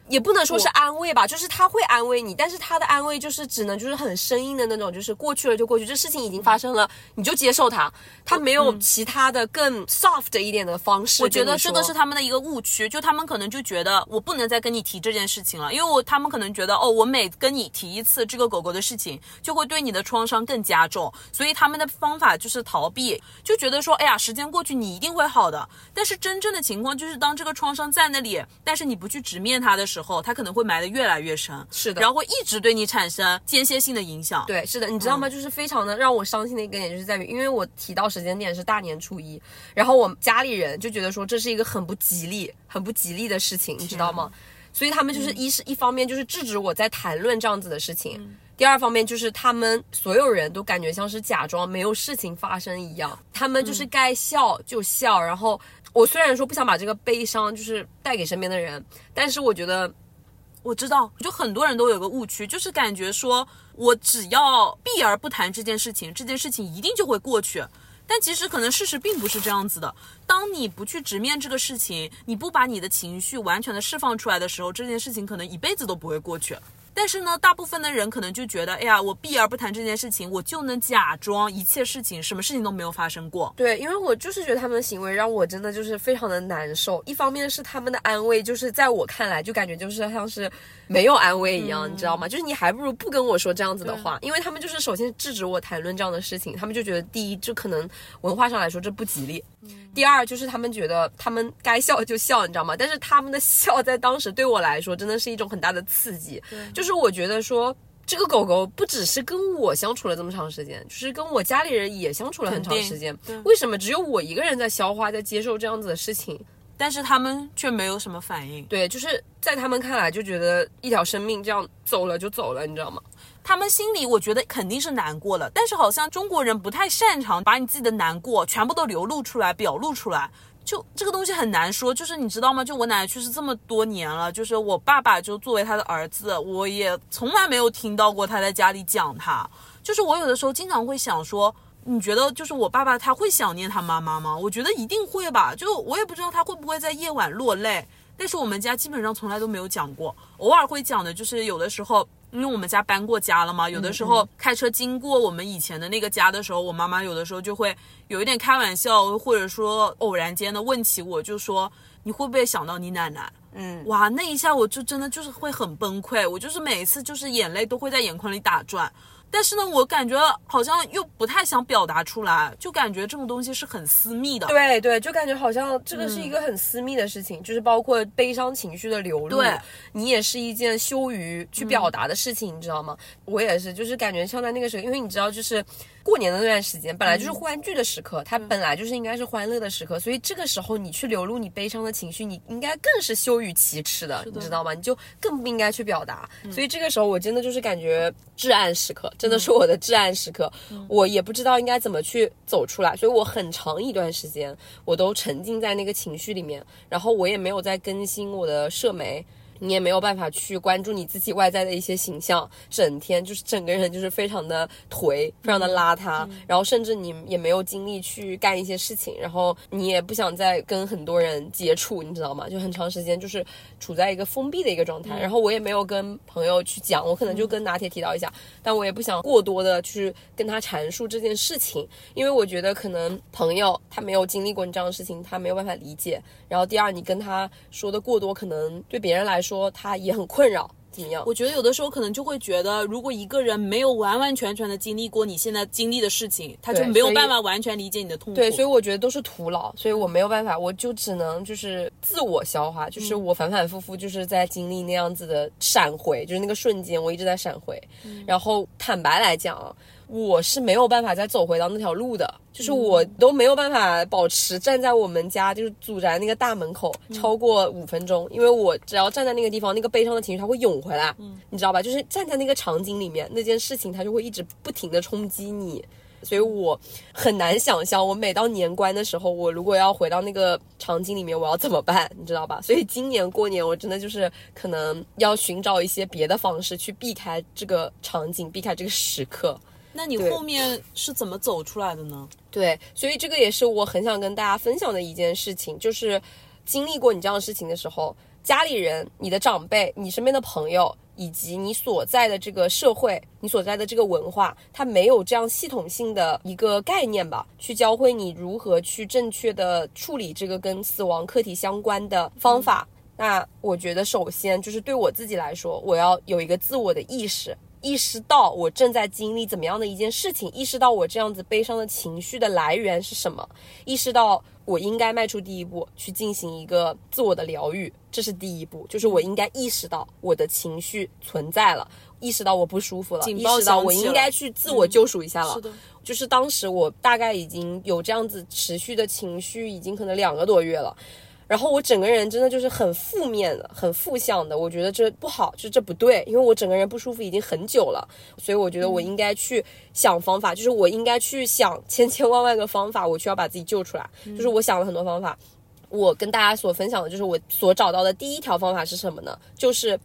也不能说是安慰吧，就是他会安慰你，但是他的安慰就是只能就是很生硬的那种，就是过去了就过去，这事情已经发生了，你就接受它，他没有其他的更 soft 一点的方式嗯我觉。得这个是他们的一个误区，就他们可能就觉得我不能再跟你提这件事情了，因为我他们可能觉得哦，我每跟你提一次这个狗狗的事情，就会对你的创伤更加重，所以他们的方法就是逃避，就觉得说，哎呀，时间过去你一定会好的。但是真正的情况就是，当这个创伤在那里，但是你不去直面它的时候，它可能会埋得越来越深，是的。然后会一直对你产生间歇性的影响。对，是的，你知道吗？就是非常的让我伤心的一个点，就是在于，因为我提到时间点是大年初一，然后我家里人就觉得说这是一个很不吉利、很不吉利的事情，你知道吗？所以他们就是一是一方面就是制止我在谈论这样子的事情，第二方面就是他们所有人都感觉像是假装没有事情发生一样，他们就是该笑就笑，然后我虽然说不想把这个悲伤就是带给身边的人，但是我觉得我知道，就很多人都有个误区，就是感觉说我只要避而不谈这件事情，这件事情一定就会过去。但其实可能事实并不是这样子的。当你不去直面这个事情，你不把你的情绪完全的释放出来的时候，这件事情可能一辈子都不会过去。但是呢，大部分的人可能就觉得，哎呀，我避而不谈这件事情，我就能假装一切事情什么事情都没有发生过。对，因为我就是觉得他们的行为让我真的就是非常的难受。一方面是他们的安慰，就是在我看来就感觉就是像是没有安慰一样，你知道吗？就是你还不如不跟我说这样子的话，因为他们就是首先制止我谈论这样的事情，他们就觉得第一，就可能文化上来说这不吉利；第二就是他们觉得他们该笑就笑，你知道吗？但是他们的笑在当时对我来说真的是一种很大的刺激，就是我觉得说。这个狗狗不只是跟我相处了这么长时间，就是跟我家里人也相处了很长时间。为什么只有我一个人在消化、在接受这样子的事情？但是他们却没有什么反应。对，就是在他们看来就觉得一条生命这样走了就走了，你知道吗？他们心里我觉得肯定是难过了，但是好像中国人不太擅长把你自己的难过全部都流露出来、表露出来。就这个东西很难说，就是你知道吗？就我奶奶去世这么多年了，就是我爸爸就作为他的儿子，我也从来没有听到过他在家里讲他。就是我有的时候经常会想说，你觉得就是我爸爸他会想念他妈妈吗？我觉得一定会吧。就我也不知道他会不会在夜晚落泪，但是我们家基本上从来都没有讲过，偶尔会讲的，就是有的时候。因为我们家搬过家了嘛，有的时候开车经过我们以前的那个家的时候，我妈妈有的时候就会有一点开玩笑，或者说偶然间的问起我，就说你会不会想到你奶奶？嗯，哇，那一下我就真的就是会很崩溃，我就是每一次就是眼泪都会在眼眶里打转。但是呢，我感觉好像又不太想表达出来，就感觉这种东西是很私密的。对对，就感觉好像这个是一个很私密的事情，就是包括悲伤情绪的流露，你也是一件羞于去表达的事情，你知道吗？我也是，就是感觉像在那个时候，因为你知道，就是过年的那段时间本来就是欢聚的时刻，它本来就是应该是欢乐的时刻，所以这个时候你去流露你悲伤的情绪，你应该更是羞于启齿的，你知道吗？你就更不应该去表达。所以这个时候我真的就是感觉至暗时刻，真的是我的至暗时刻，我也不知道应该怎么去走出来，所以我很长一段时间我都沉浸在那个情绪里面，然后我也没有在更新我的社媒。你也没有办法去关注你自己外在的一些形象，整天就是整个人就是非常的颓，非常的邋遢，然后甚至你也没有精力去干一些事情，然后你也不想再跟很多人接触，你知道吗？就很长时间就是处在一个封闭的一个状态，然后我也没有跟朋友去讲，我可能就跟拿铁提到一下，但我也不想过多的去跟他阐述这件事情，因为我觉得可能朋友他没有经历过你这样的事情，他没有办法理解。然后第二，你跟他说的过多，可能对别人来说他也很困扰，怎么样？我觉得有的时候可能就会觉得，如果一个人没有完完全全的经历过你现在经历的事情，他就没有办法完全理解你的痛苦。对，所以我觉得都是徒劳，所以我没有办法，我就只能就是自我消化，就是我反反复复就是在经历那样子的闪回，就是那个瞬间我一直在闪回。然后坦白来讲啊，我是没有办法再走回到那条路的，就是我都没有办法保持站在我们家就是祖宅那个大门口超过五分钟，因为我只要站在那个地方，那个悲伤的情绪它会涌回来，你知道吧？就是站在那个场景里面，那件事情它就会一直不停的冲击你。所以我很难想象，我每到年关的时候，我如果要回到那个场景里面，我要怎么办？你知道吧？所以今年过年，我真的就是可能要寻找一些别的方式去避开这个场景，避开这个时刻。那你后面是怎么走出来的呢？对，所以这个也是我很想跟大家分享的一件事情，就是经历过你这样的事情的时候，家里人、你的长辈、你身边的朋友，以及你所在的这个社会、你所在的这个文化，它没有这样系统性的一个概念吧，去教会你如何去正确的处理这个跟死亡课题相关的方法。那我觉得，首先就是对我自己来说，我要有一个自我的意识，意识到我正在经历怎么样的一件事情，意识到我这样子悲伤的情绪的来源是什么，意识到我应该迈出第一步去进行一个自我的疗愈，这是第一步，就是我应该意识到我的情绪存在了，意识到我不舒服了，意识到我应该去自我救赎一下了。是的，就是当时我大概已经有这样子持续的情绪，已经可能两个多月了。然后我整个人真的就是很负面的、很负向的，我觉得这不好，就是这不对，因为我整个人不舒服已经很久了，所以我觉得我应该去想方法，就是我应该去想千千万万个方法，我需要把自己救出来。就是我想了很多方法，我跟大家所分享的就是我所找到的第一条方法是什么呢？就是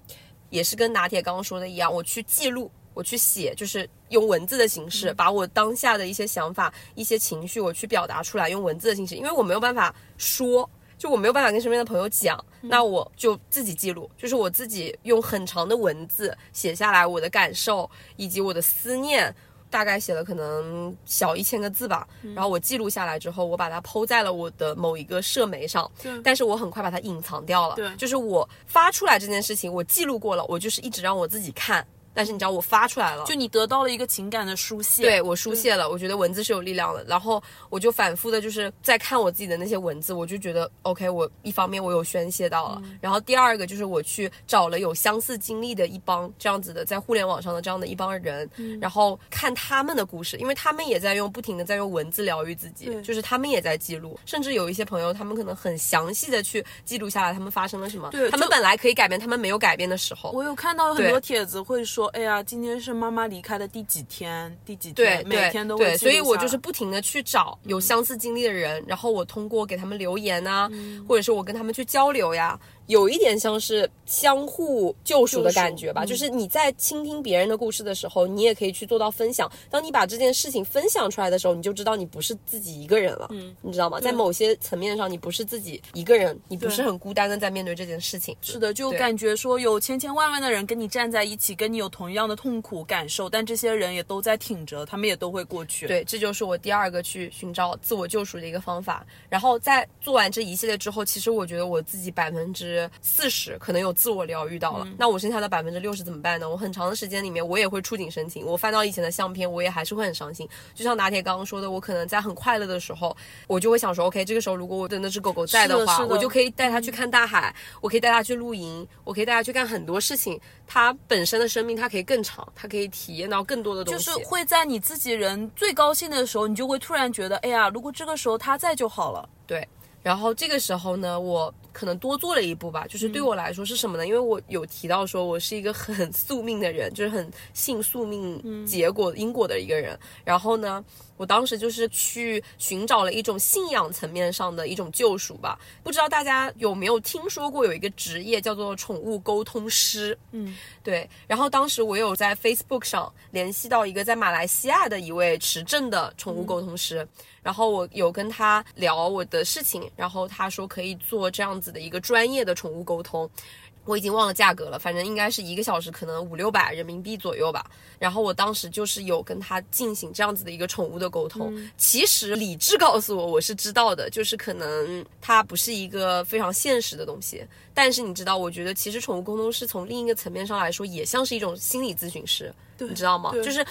也是跟拿铁刚刚说的一样，我去记录，我去写，就是用文字的形式，把我当下的一些想法、一些情绪，我去表达出来，用文字的形式，因为我没有办法说。就我没有办法跟身边的朋友讲，那我就自己记录，就是我自己用很长的文字写下来我的感受以及我的思念，大概写了可能小一千个字吧。然后我记录下来之后，我把它抛在了我的某一个社媒上，但是我很快把它隐藏掉了。对就是我发出来这件事情，我记录过了，我就是一直让我自己看。但是你知道，我发出来了，就你得到了一个情感的疏泄。对我书泄了，我觉得文字是有力量的。然后我就反复的，就是在看我自己的那些文字，我就觉得 OK，我一方面我有宣泄到了，然后第二个就是我去找了有相似经历的一帮这样子的在互联网上的这样的一帮人，然后看他们的故事，因为他们也在用不停的在用文字疗愈自己，就是他们也在记录，甚至有一些朋友他们可能很详细的去记录下来他们发生了什么，对他们本来可以改变，他们没有改变的时候，我有看到很多帖子会说，哎呀，今天是妈妈离开的第几天，第几对天，每天都会对，所以我就是不停的去找有相似经历的人，然后我通过给他们留言啊，或者是我跟他们去交流呀，有一点像是相互救赎的感觉吧。就是你在倾听别人的故事的时候，你也可以去做到分享。当你把这件事情分享出来的时候，你就知道你不是自己一个人了，嗯，你知道吗？在某些层面上，你不是自己一个人，你不是很孤单的在面对这件事情。是的，就感觉说有千千万万的人跟你站在一起，跟你有同样的痛苦感受，但这些人也都在挺着，他们也都会过去。，对，这就是我第二个去寻找自我救赎的一个方法。然后在做完这一系列之后，其实我觉得我自己百分之四十可能有自我疗愈到了。那我剩下的百分之六十怎么办呢？我很长的时间里面，我也会触景生情，我翻到以前的相片，我也还是会很伤心。就像拿铁刚刚说的，我可能在很快乐的时候，我就会想说，OK，这个时候如果我的那只狗狗在的话，的的我就可以带它去看大海，我可以带它去露营，我可以带它去干很多事情。它本身的生命，它可以更长，它可以体验到更多的东西就。是会在你自己人最高兴的时候，你就会突然觉得，哎呀，如果这个时候它在就好了。对，然后这个时候呢，我可能多做了一步吧，就是对我来说是什么呢？因为我有提到说我是一个很宿命的人，就是很信宿命结果、因果的一个人。然后呢，我当时就是去寻找了一种信仰层面上的一种救赎吧。不知道大家有没有听说过有一个职业叫做宠物沟通师？嗯，对。然后当时我有在 Facebook 上联系到一个在马来西亚的一位持证的宠物沟通师。然后我有跟他聊我的事情，然后他说可以做这样子的一个专业的宠物沟通。我已经忘了价格了，反正应该是一个小时可能五六百人民币左右吧。然后我当时就是有跟他进行这样子的一个宠物的沟通。其实理智告诉我我是知道的，就是可能它不是一个非常现实的东西。但是你知道，我觉得其实宠物沟通是从另一个层面上来说，也像是一种心理咨询师，你知道吗？就是。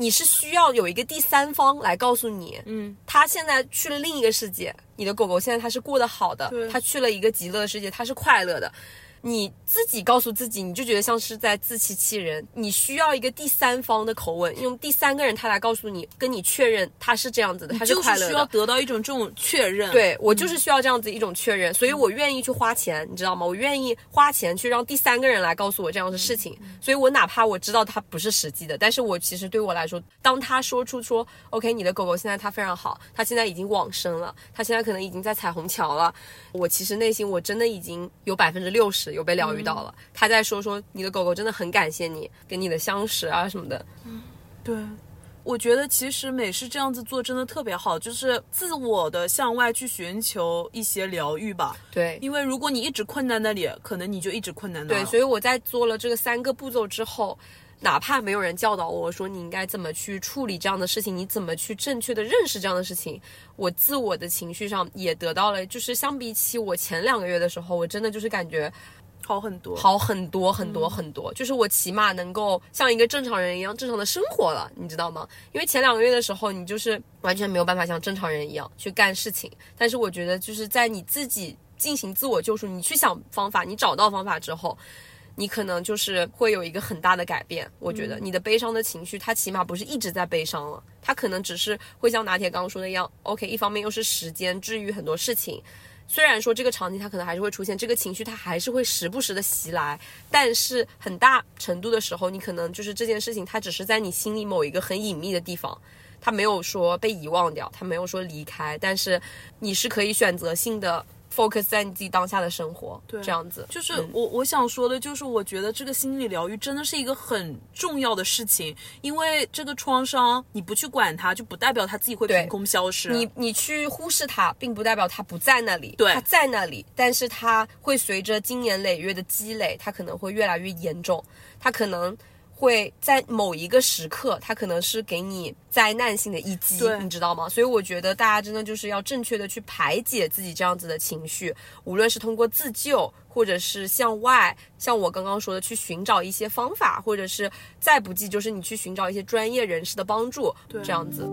你是需要有一个第三方来告诉你，嗯，他现在去了另一个世界，你的狗狗现在它是过得好的对，它去了一个极乐的世界，它是快乐的。你自己告诉自己，你就觉得像是在自欺欺人。你需要一个第三方的口吻，用第三个人他来告诉你，跟你确认他是这样子的，他是快乐的。是需要得到一种这种确认。对我就是需要这样子一种确认，所以我愿意去花钱，你知道吗？我愿意花钱去让第三个人来告诉我这样的事情。所以我哪怕我知道他不是实际的，但是我其实对我来说，当他说出说，OK，你的狗狗现在它非常好，它现在已经往生了，它现在可能已经在彩虹桥了，我其实内心我真的已经有百分之六十有被疗愈到了。他在说说你的狗狗真的很感谢你跟你的相识啊什么的。嗯对，我觉得其实美式这样子做真的特别好，就是自我的向外去寻求一些疗愈吧。对，因为如果你一直困在那里，可能你就一直困在那。对，所以我在做了这个三个步骤之后，哪怕没有人教导我说你应该怎么去处理这样的事情，你怎么去正确的认识这样的事情，我自我的情绪上也得到了，就是相比起我前两个月的时候，我真的就是感觉。好很多，好很多很多很多，就是我起码能够像一个正常人一样正常的生活了，你知道吗？因为前两个月的时候，你就是完全没有办法像正常人一样去干事情。但是我觉得，就是在你自己进行自我救赎，你去想方法，你找到方法之后，你可能就是会有一个很大的改变。我觉得你的悲伤的情绪，它起码不是一直在悲伤了，它可能只是会像拿铁刚刚说的一样，OK，一方面又是时间治愈很多事情。虽然说这个场景它可能还是会出现，这个情绪它还是会时不时的袭来，但是很大程度的时候，你可能就是这件事情它只是在你心里某一个很隐秘的地方，它没有说被遗忘掉，它没有说离开，但是你是可以选择性的。Focus 在你自己当下的生活，对，这样子就是我我想说的，就是我觉得这个心理疗愈真的是一个很重要的事情，因为这个创伤你不去管它，就不代表它自己会凭空消失。你你去忽视它，并不代表它不在那里，对，它在那里，但是它会随着经年累月的积累，它可能会越来越严重，它可能。会在某一个时刻，它可能是给你灾难性的一击，你知道吗？所以我觉得大家真的就是要正确的去排解自己这样子的情绪，无论是通过自救，或者是向外，像我刚刚说的去寻找一些方法，或者是再不济就是你去寻找一些专业人士的帮助，这样子。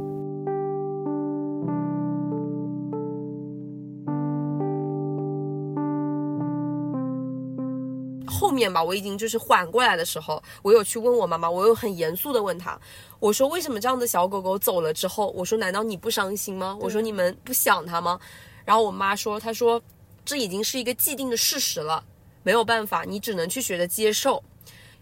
后面吧，我已经就是缓过来的时候，我有去问我妈妈，我又很严肃的问她，我说为什么这样的小狗狗走了之后，我说难道你不伤心吗？我说你们不想它吗？然后我妈说，她说这已经是一个既定的事实了，没有办法，你只能去学着接受。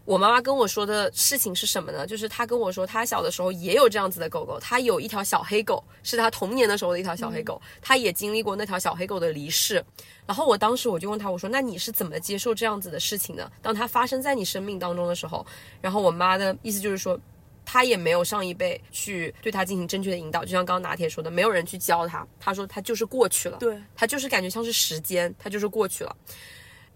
我妈妈跟我说的事情是什么呢？就是她跟我说，她小的时候也有这样子的狗狗，她有一条小黑狗，是她童年的时候的一条小黑狗，她也经历过那条小黑狗的离世。然后我当时我就问她，我说：“那你是怎么接受这样子的事情的？当它发生在你生命当中的时候。”然后我妈的意思就是说，她也没有上一辈去对她进行正确的引导，就像刚刚拿铁说的，没有人去教她。她说她就是过去了，对，她就是感觉像是时间，她就是过去了。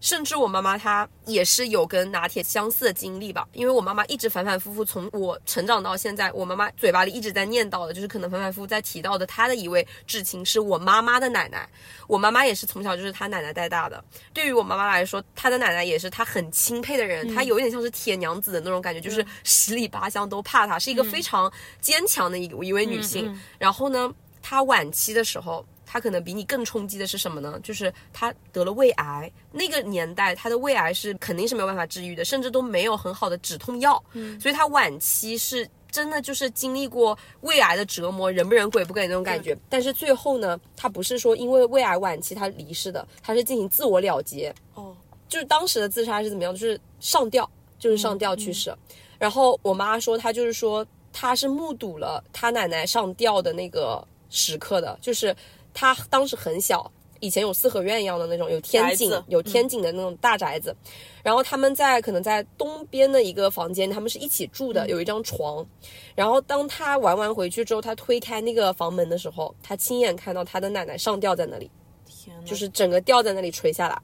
甚至我妈妈她也是有跟拿铁相似的经历吧，因为我妈妈一直反反复复从我成长到现在，我妈妈嘴巴里一直在念叨的，就是可能反反复复在提到的她的一位至亲是我妈妈的奶奶。我妈妈也是从小就是她奶奶带大的。对于我妈妈来说，她的奶奶也是她很钦佩的人，她有一点像是铁娘子的那种感觉，就是十里八乡都怕她，是一个非常坚强的一一位女性。然后呢，她晚期的时候。他可能比你更冲击的是什么呢？就是他得了胃癌，那个年代他的胃癌是肯定是没有办法治愈的，甚至都没有很好的止痛药。嗯，所以他晚期是真的就是经历过胃癌的折磨，人不人鬼不鬼那种感觉。但是最后呢，他不是说因为胃癌晚期他离世的，他是进行自我了结。哦，就是当时的自杀是怎么样？就是上吊，就是上吊去世。然后我妈说，她就是说，她是目睹了她奶奶上吊的那个时刻的，就是。他当时很小，以前有四合院一样的那种，有天井，有天井的那种大宅子。然后他们在可能在东边的一个房间，他们是一起住的，有一张床。然后当他玩完回去之后，他推开那个房门的时候，他亲眼看到他的奶奶上吊在那里，天，就是整个吊在那里垂下来。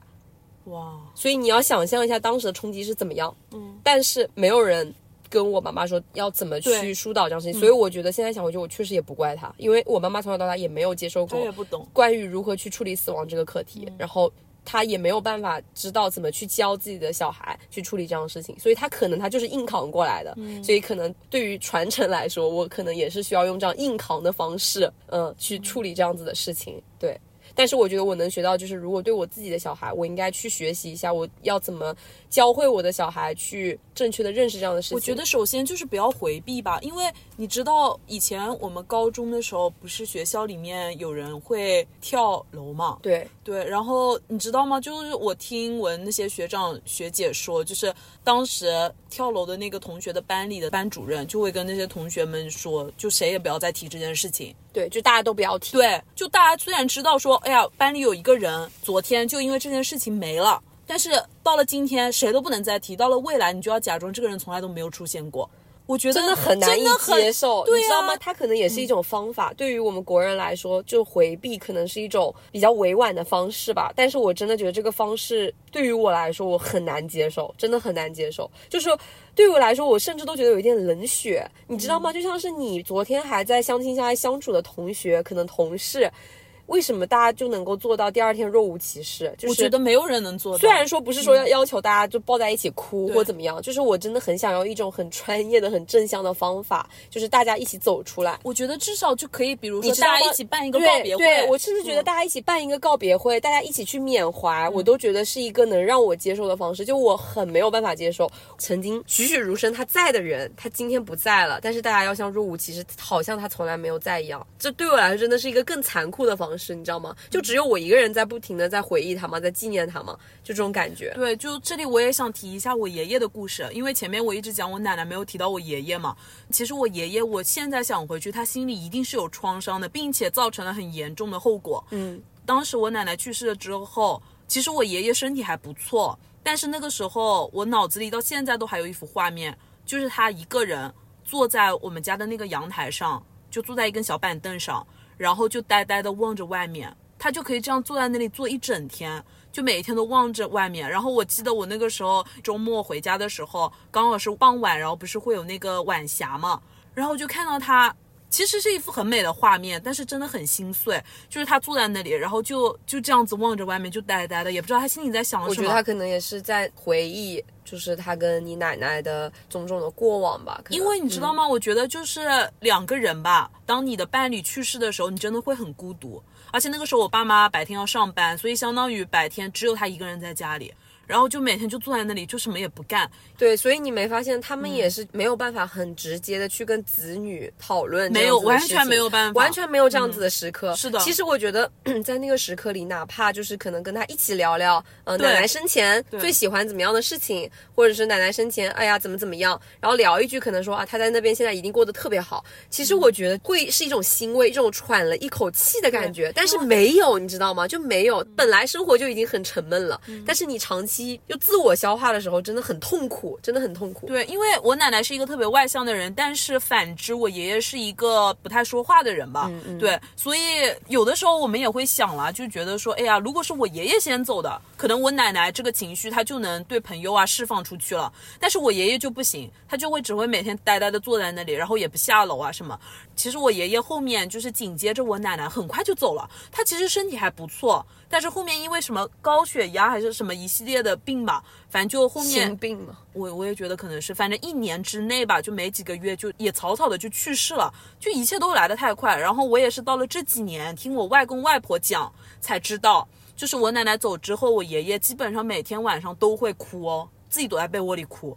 哇！所以你要想象一下当时的冲击是怎么样。嗯，但是没有人。跟我妈妈说要怎么去疏导这样事情，所以我觉得现在想回去，我确实也不怪她，因为我妈妈从小到大也没有接受过，关于如何去处理死亡这个课题，然后他也没有办法知道怎么去教自己的小孩去处理这样的事情，所以他可能他就是硬扛过来的，所以可能对于传承来说，我可能也是需要用这样硬扛的方式，嗯，去处理这样子的事情，对。但是我觉得我能学到，就是如果对我自己的小孩，我应该去学习一下，我要怎么教会我的小孩去正确的认识这样的事情。我觉得首先就是不要回避吧，因为你知道以前我们高中的时候，不是学校里面有人会跳楼嘛？对对，然后你知道吗？就是我听闻那些学长学姐说，就是当时跳楼的那个同学的班里的班主任就会跟那些同学们说，就谁也不要再提这件事情。对，就大家都不要提。对，就大家虽然知道说，哎呀，班里有一个人昨天就因为这件事情没了，但是到了今天谁都不能再提，到了未来你就要假装这个人从来都没有出现过。我觉得真的很难以接受，对啊你知道吗？它可能也是一种方法，对于我们国人来说，就回避可能是一种比较委婉的方式吧。但是我真的觉得这个方式对于我来说，我很难接受，真的很难接受。就是对于我来说，我甚至都觉得有一点冷血，你知道吗？就像是你昨天还在相亲相爱相处的同学，可能同事。为什么大家就能够做到第二天若无其事？就是我觉得没有人能做到。虽然说不是说要要求大家就抱在一起哭或怎么样，就是我真的很想要一种很专业的、很正向的方法，就是大家一起走出来。我觉得至少就可以，比如说大家一起办一个告别会。对我甚至觉得嗯大家一起办一个告别会，大家一起去缅怀，我都觉得是一个能让我接受的方式。就我很没有办法接受，曾经栩栩如生他在的人，他今天不在了，但是大家要像若无其事，好像他从来没有在一样。这对我来说真的是一个更残酷的方式，你知道吗？就只有我一个人在不停的在回忆他嘛，在纪念他嘛，就这种感觉。对，就这里我也想提一下我爷爷的故事，因为前面我一直讲我奶奶没有提到我爷爷嘛。其实我爷爷，我现在想回去，他心里一定是有创伤的，并且造成了很严重的后果。嗯，当时我奶奶去世了之后，其实我爷爷身体还不错，但是那个时候我脑子里到现在都还有一幅画面，就是他一个人坐在我们家的那个阳台上，就坐在一根小板凳上，然后就呆呆的望着外面。他就可以这样坐在那里坐一整天，就每一天都望着外面。然后我记得我那个时候周末回家的时候，刚好是傍晚，然后不是会有那个晚霞嘛，然后就看到他。其实是一幅很美的画面，但是真的很心碎。就是他坐在那里，然后就就这样子望着外面，就呆呆的，也不知道他心里在想什么。我觉得他可能也是在回忆，就是他跟你奶奶的种种的过往吧。因为你知道吗？我觉得就是两个人吧，当你的伴侣去世的时候，你真的会很孤独。而且那个时候我爸妈白天要上班，所以相当于白天只有他一个人在家里，然后就每天就坐在那里，就什么也不干。对，所以你没发现他们嗯也是没有办法很直接的去跟子女讨论没有完全没有办法完全没有这样子的时刻。是的其实我觉得 在那个时刻里，哪怕就是可能跟他一起聊聊，呃，奶奶生前最喜欢怎么样的事情，或者是奶奶生前哎呀怎么怎么样，然后聊一句可能说啊他在那边现在一定过得特别好。其实我觉得会是一种欣慰，这种喘了一口气的感觉，但是没有，你知道吗？就没有，本来生活就已经很沉闷了，但是你长期又自我消化的时候，真的很痛苦，真的很痛苦。对，因为我奶奶是一个特别外向的人，但是反之，我爷爷是一个不太说话的人吧。对，所以有的时候我们也会想了，就觉得说，哎呀，如果是我爷爷先走的，可能我奶奶这个情绪她就能对朋友啊释放出去了，但是我爷爷就不行，他就会只会每天呆呆的坐在那里，然后也不下楼啊什么。其实我爷爷后面就是紧接着我奶奶很快就走了，他其实身体还不错，但是后面因为什么高血压还是什么一系列的病吧，反正就后面心病了，我我也觉得可能是，反正一年之内吧，就没几个月就也草草的就去世了，就一切都来得太快。然后我也是到了这几年听我外公外婆讲才知道，就是我奶奶走之后，我爷爷基本上每天晚上都会哭哦，自己躲在被窝里哭。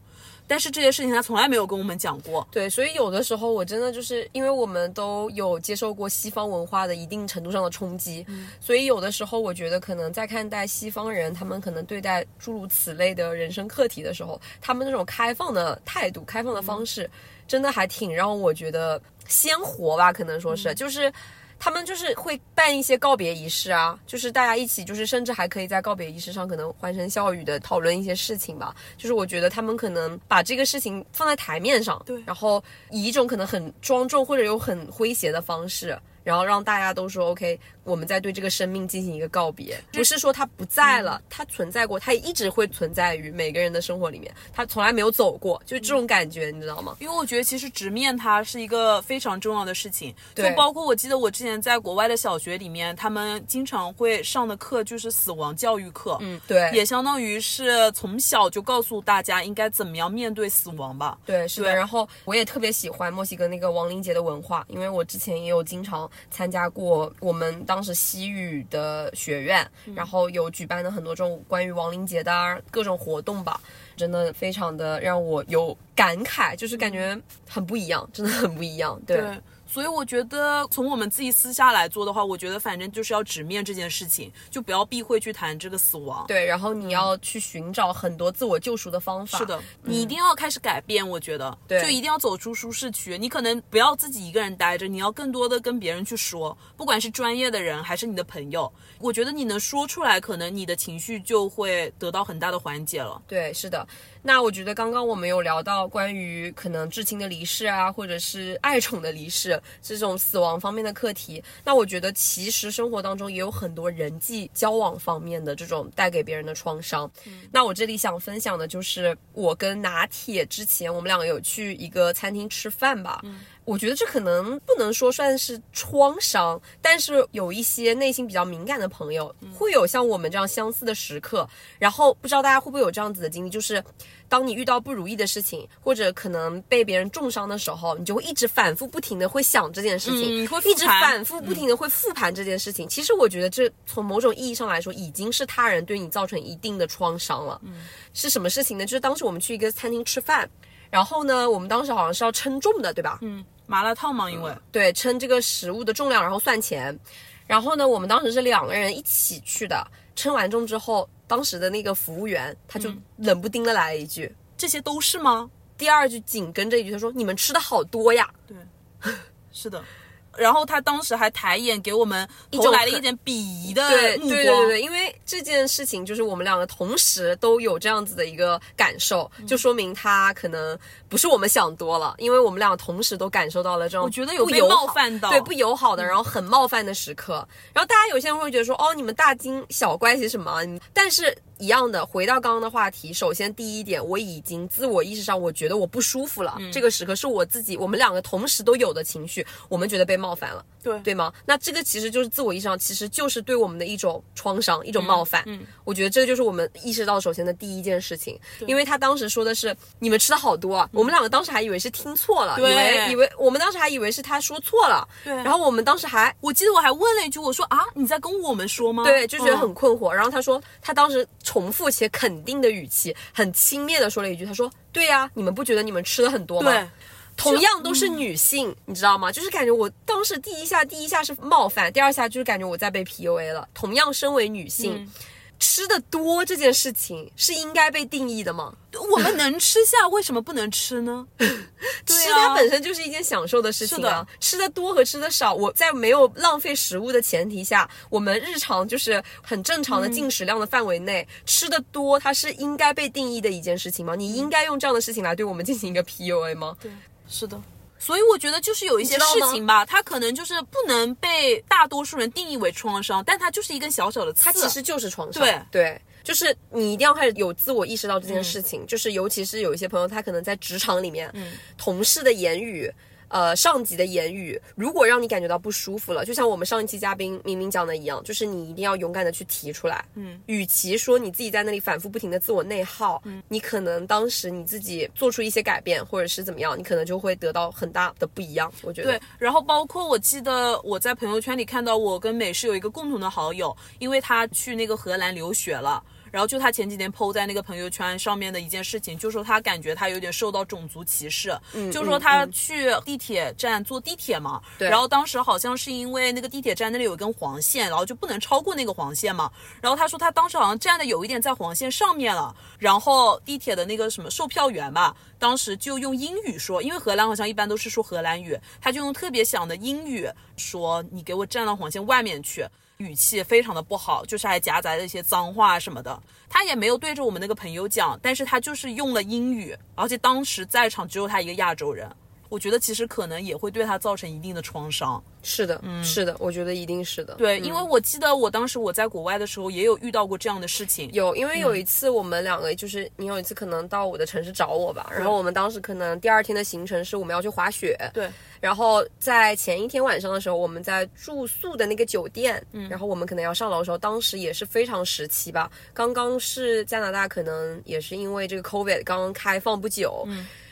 但是这些事情他从来没有跟我们讲过。对，所以有的时候我真的就是因为我们都有接受过西方文化的一定程度上的冲击，所以有的时候我觉得可能在看待西方人，他们可能对待诸如此类的人生课题的时候，他们那种开放的态度、开放的方式，真的还挺让我觉得鲜活吧，可能说是，就是。他们就是会办一些告别仪式啊，就是大家一起，就是甚至还可以在告别仪式上可能欢声笑语的讨论一些事情吧。就是我觉得他们可能把这个事情放在台面上，对然后以一种可能很庄重或者有很诙谐的方式，然后让大家都说 OK，我们在对这个生命进行一个告别，不是说它不在了，它存在过，它也一直会存在于每个人的生活里面，它从来没有走过，就是这种感觉，你知道吗？因为我觉得其实直面它是一个非常重要的事情，就对包括我记得我之前在国外的小学里面，他们经常会上的课就是死亡教育课，嗯，对，也相当于是从小就告诉大家应该怎么样面对死亡吧。对，是的。然后我也特别喜欢墨西哥那个亡灵节的文化，因为我之前也有经常参加过我们当时西语的学院，然后有举办的很多这种关于亡灵节的啊各种活动吧，真的非常的让我有感慨，就是感觉很不一样，真的很不一样。对，对，所以我觉得从我们自己私下来做的话，我觉得反正就是要直面这件事情，就不要避讳去谈这个死亡。对，然后你要去寻找很多自我救赎的方法。是的，你一定要开始改变，我觉得，对就一定要走出舒适区。你可能不要自己一个人待着，你要更多的跟别人去说，不管是专业的人还是你的朋友，我觉得你能说出来，可能你的情绪就会得到很大的缓解了。对，是的。那我觉得刚刚我们有聊到关于可能至亲的离世啊，或者是爱宠的离世这种死亡方面的课题。那我觉得其实生活当中也有很多人际交往方面的这种带给别人的创伤。那我这里想分享的就是我跟拿铁之前我们两个有去一个餐厅吃饭吧。我觉得这可能不能说算是创伤，但是有一些内心比较敏感的朋友，会有像我们这样相似的时刻。然后不知道大家会不会有这样子的经历，就是当你遇到不如意的事情，或者可能被别人重伤的时候，你就会一直反复不停的会想这件事情，嗯会一直反复不停的会复盘这件事情。其实我觉得这从某种意义上来说，已经是他人对你造成一定的创伤了。是什么事情呢？就是当时我们去一个餐厅吃饭。然后呢，我们当时好像是要称重的，对吧？嗯，麻辣烫嘛，因为对，称这个食物的重量，然后算钱。然后呢，我们当时是两个人一起去的。称完重之后，当时的那个服务员他就冷不丁的来了一句，这些都是吗？第二句紧跟着一句，他说：“你们吃的好多呀。对是的。然后他当时还抬眼给我们投来了一点鄙夷的对”目光。对对对对，因为这件事情就是我们两个同时都有这样子的一个感受，嗯就说明他可能不是我们想多了，因为我们俩同时都感受到了这种我觉得有被冒犯到嗯对不友好的，然后很冒犯的时刻。然后大家有些人会觉得说，哦，你们大惊小怪些什么啊？但是一样的，回到刚刚的话题，首先第一点，我已经自我意识上，我觉得我不舒服了。嗯这个时刻是我自己，我们两个同时都有的情绪，我们觉得被冒犯了。对对吗？那这个其实就是自我意识上，其实就是对我们的一种创伤，一种冒犯。嗯我觉得这个就是我们意识到首先的第一件事情，因为他当时说的是你们吃的好多啊，我们两个当时还以为是听错了，以为以为我们当时还以为是他说错了，对然后我们当时还。我记得我还问了一句，我说啊，你在跟我们说吗？对，就觉得很嗯困惑。然后他说，他当时重复且肯定的语气，很轻蔑的说了一句：“他说，对呀、你们不觉得你们吃的很多吗？对，同样都是女性，你知道吗？就是感觉我当时第一下，第一下是冒犯，第二下就是感觉我在被 PUA 了。同样身为女性，嗯吃的多这件事情是应该被定义的吗？我们能吃下，为什么不能吃呢？对吃啊它本身就是一件享受的事情啊的。吃的多和吃的少，我在没有浪费食物的前提下，我们日常就是很正常的嗯进食量的范围内，吃的多，它是应该被定义的一件事情吗？你应该用这样的事情来对我们进行一个 PUA 吗？对，是的。所以我觉得就是有一些事情吧，它可能就是不能被大多数人定义为创伤，但它就是一根小小的刺。它其实就是创伤。对对，就是你一定要开始有自我意识到这件事嗯情。就是尤其是有一些朋友，他可能在职场里面，同事的言语。呃，上级的言语，如果让你感觉到不舒服了，就像我们上一期嘉宾明明讲的一样，就是你一定要勇敢的去提出来。嗯，与其说你自己在那里反复不停的自我内耗，嗯，你可能当时你自己做出一些改变，或者是怎么样，你可能就会得到很大的不一样。我觉得，对，然后包括我记得我在朋友圈里看到我跟美式有一个共同的好友，因为他去那个荷兰留学了。然后就他前几天 PO 在那个朋友圈上面的一件事情，就说他感觉他有点受到种族歧视，嗯就说他去地铁站坐地铁嘛，对然后当时好像是因为那个地铁站那里有一根黄线，然后就不能超过那个黄线嘛，然后他说他当时好像站的有一点在黄线上面了，然后地铁的那个什么售票员吧，当时就用英语说，因为荷兰好像一般都是说荷兰语，他就用特别响的英语说：“你给我站到黄线外面去。”语气非常的不好，就是还夹杂着一些脏话什么的。他也没有对着我们那个朋友讲，但是他就是用了英语，而且当时在场只有他一个亚洲人。我觉得其实可能也会对他造成一定的创伤。是的，嗯。是的，我觉得一定是的。对，因为我记得我当时我在国外的时候也有遇到过这样的事情。有，因为有一次我们两个就是你有一次可能到我的城市找我吧，然后我们当时可能第二天的行程是我们要去滑雪，对，然后在前一天晚上的时候，我们在住宿的那个酒店，嗯。然后我们可能要上楼的时候，当时也是非常时期吧，刚刚是加拿大可能也是因为这个 COVID 刚刚开放不久，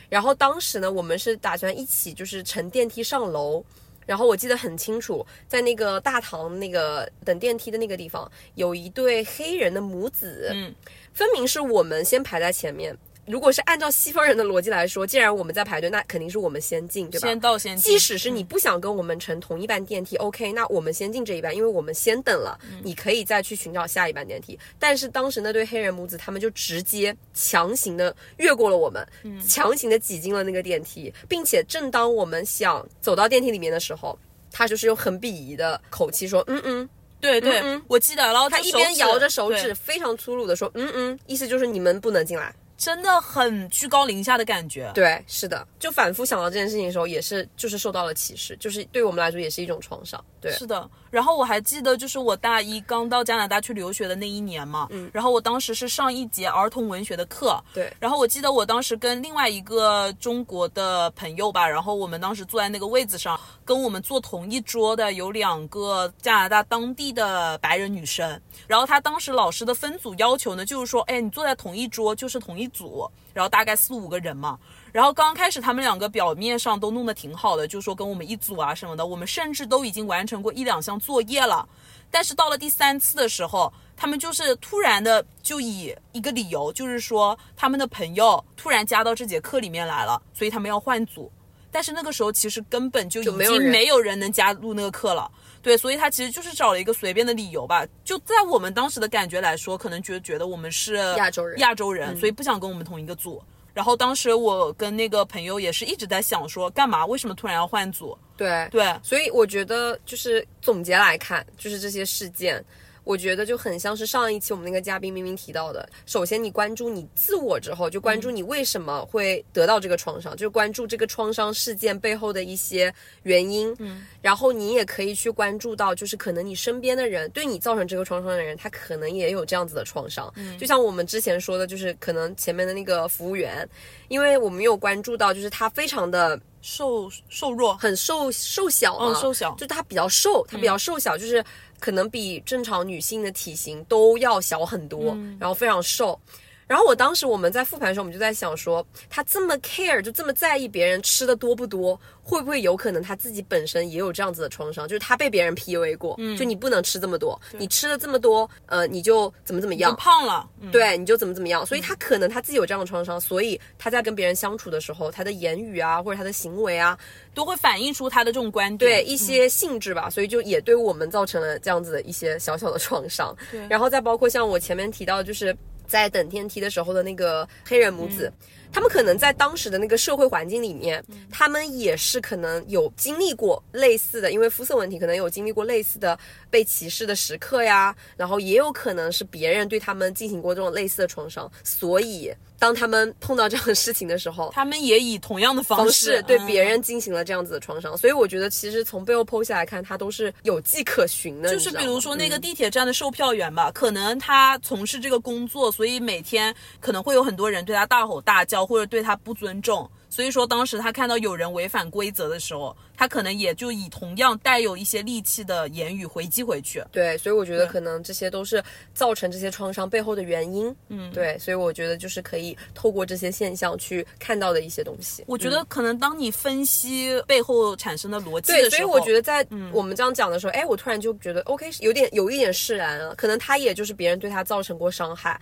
然后当时呢，我们是打算一起就是乘电梯上楼。然后我记得很清楚，在那个大堂那个等电梯的那个地方，有一对黑人的母子，嗯，分明是我们先排在前面。如果是按照西方人的逻辑来说，既然我们在排队，那肯定是我们先进，对吧？先到先进。即使是你不想跟我们乘同一班电梯、o k 那我们先进这一班，因为我们先等了，你可以再去寻找下一班电梯。但是当时那对黑人母子，他们就直接强行的越过了我们，强行的挤进了那个电梯，并且正当我们想走到电梯里面的时候，他就是用很鄙夷的口气说：“嗯嗯。”对对，我记得。然后他一边摇着手指，非常粗鲁的说：“嗯嗯。”意思就是你们不能进来。真的很居高临下的感觉。对，是的，就反复想到这件事情的时候，也是就是受到了歧视，就是对我们来说也是一种创伤。对，是的。然后我还记得，就是我大一刚到加拿大去留学的那一年嘛，嗯，然后我当时是上一节儿童文学的课，对，然后我记得我当时跟另外一个中国的朋友吧，然后我们当时坐在那个位子上，跟我们坐同一桌的有两个加拿大当地的白人女生，然后她当时老师的分组要求呢，就是说，哎，你坐在同一桌就是同一组，然后大概四五个人嘛。然后刚开始他们两个表面上都弄得挺好的，就说跟我们一组啊什么的，我们甚至都已经完成过一两项作业了。但是到了第三次的时候，他们就是突然的就以一个理由，就是说他们的朋友突然加到这节课里面来了，所以他们要换组。但是那个时候其实根本就已经没有人能加入那个课了。对，所以他其实就是找了一个随便的理由吧。就在我们当时的感觉来说，可能觉觉得我们是亚洲人，亚洲人，所以不想跟我们同一个组。然后当时我跟那个朋友也是一直在想说，干嘛？为什么突然要换组？对对，所以我觉得就是总结来看，就是这些事件。我觉得就很像是上一期我们那个嘉宾明明提到的，首先你关注你自我之后，就关注你为什么会得到这个创伤，就关注这个创伤事件背后的一些原因。嗯，然后你也可以去关注到，就是可能你身边的人对你造成这个创伤的人，他可能也有这样子的创伤。嗯，就像我们之前说的，就是可能前面的那个服务员，因为我们有关注到，就是他非常的瘦瘦弱，很瘦瘦小，嗯，瘦小，就她比较瘦，她比较瘦小，就是。可能比正常女性的体型都要小很多，然后非常瘦。然后我当时我们在复盘的时候，我们就在想说，他这么 care，就这么在意别人吃的多不多。会不会有可能他自己本身也有这样子的创伤？就是他被别人 PUA 过，就你不能吃这么多，你吃了这么多，呃，你就怎么怎么样，胖了，对，你就怎么怎么样。所以他可能他自己有这样的创伤，所以他在跟别人相处的时候，他的言语啊，或者他的行为啊，都会反映出他的这种观点，对一些性质吧。所以就也对我们造成了这样子的一些小小的创伤。然后再包括像我前面提到，就是在等电梯的时候的那个黑人母子。他们可能在当时的那个社会环境里面，他们也是可能有经历过类似的，因为肤色问题，可能有经历过类似的被歧视的时刻呀。然后也有可能是别人对他们进行过这种类似的创伤，所以当他们碰到这样的事情的时候，他们也以同样的方式对别人进行了这样子的创伤。所以我觉得，其实从背后剖析来看，他都是有迹可循的。就是比如说那个地铁站的售票员吧，可能他从事这个工作，所以每天可能会有很多人对他大吼大叫。或者对他不尊重，所以说当时他看到有人违反规则的时候，他可能也就以同样带有一些戾气的言语回击回去。对，所以我觉得可能这些都是造成这些创伤背后的原因。嗯，对，所以我觉得就是可以透过这些现象去看到的一些东西。我觉得可能当你分析背后产生的逻辑的时候，所以我觉得在我们这样讲的时候，哎，我突然就觉得 OK，有点有一点释然了。可能他也就是别人对他造成过伤害。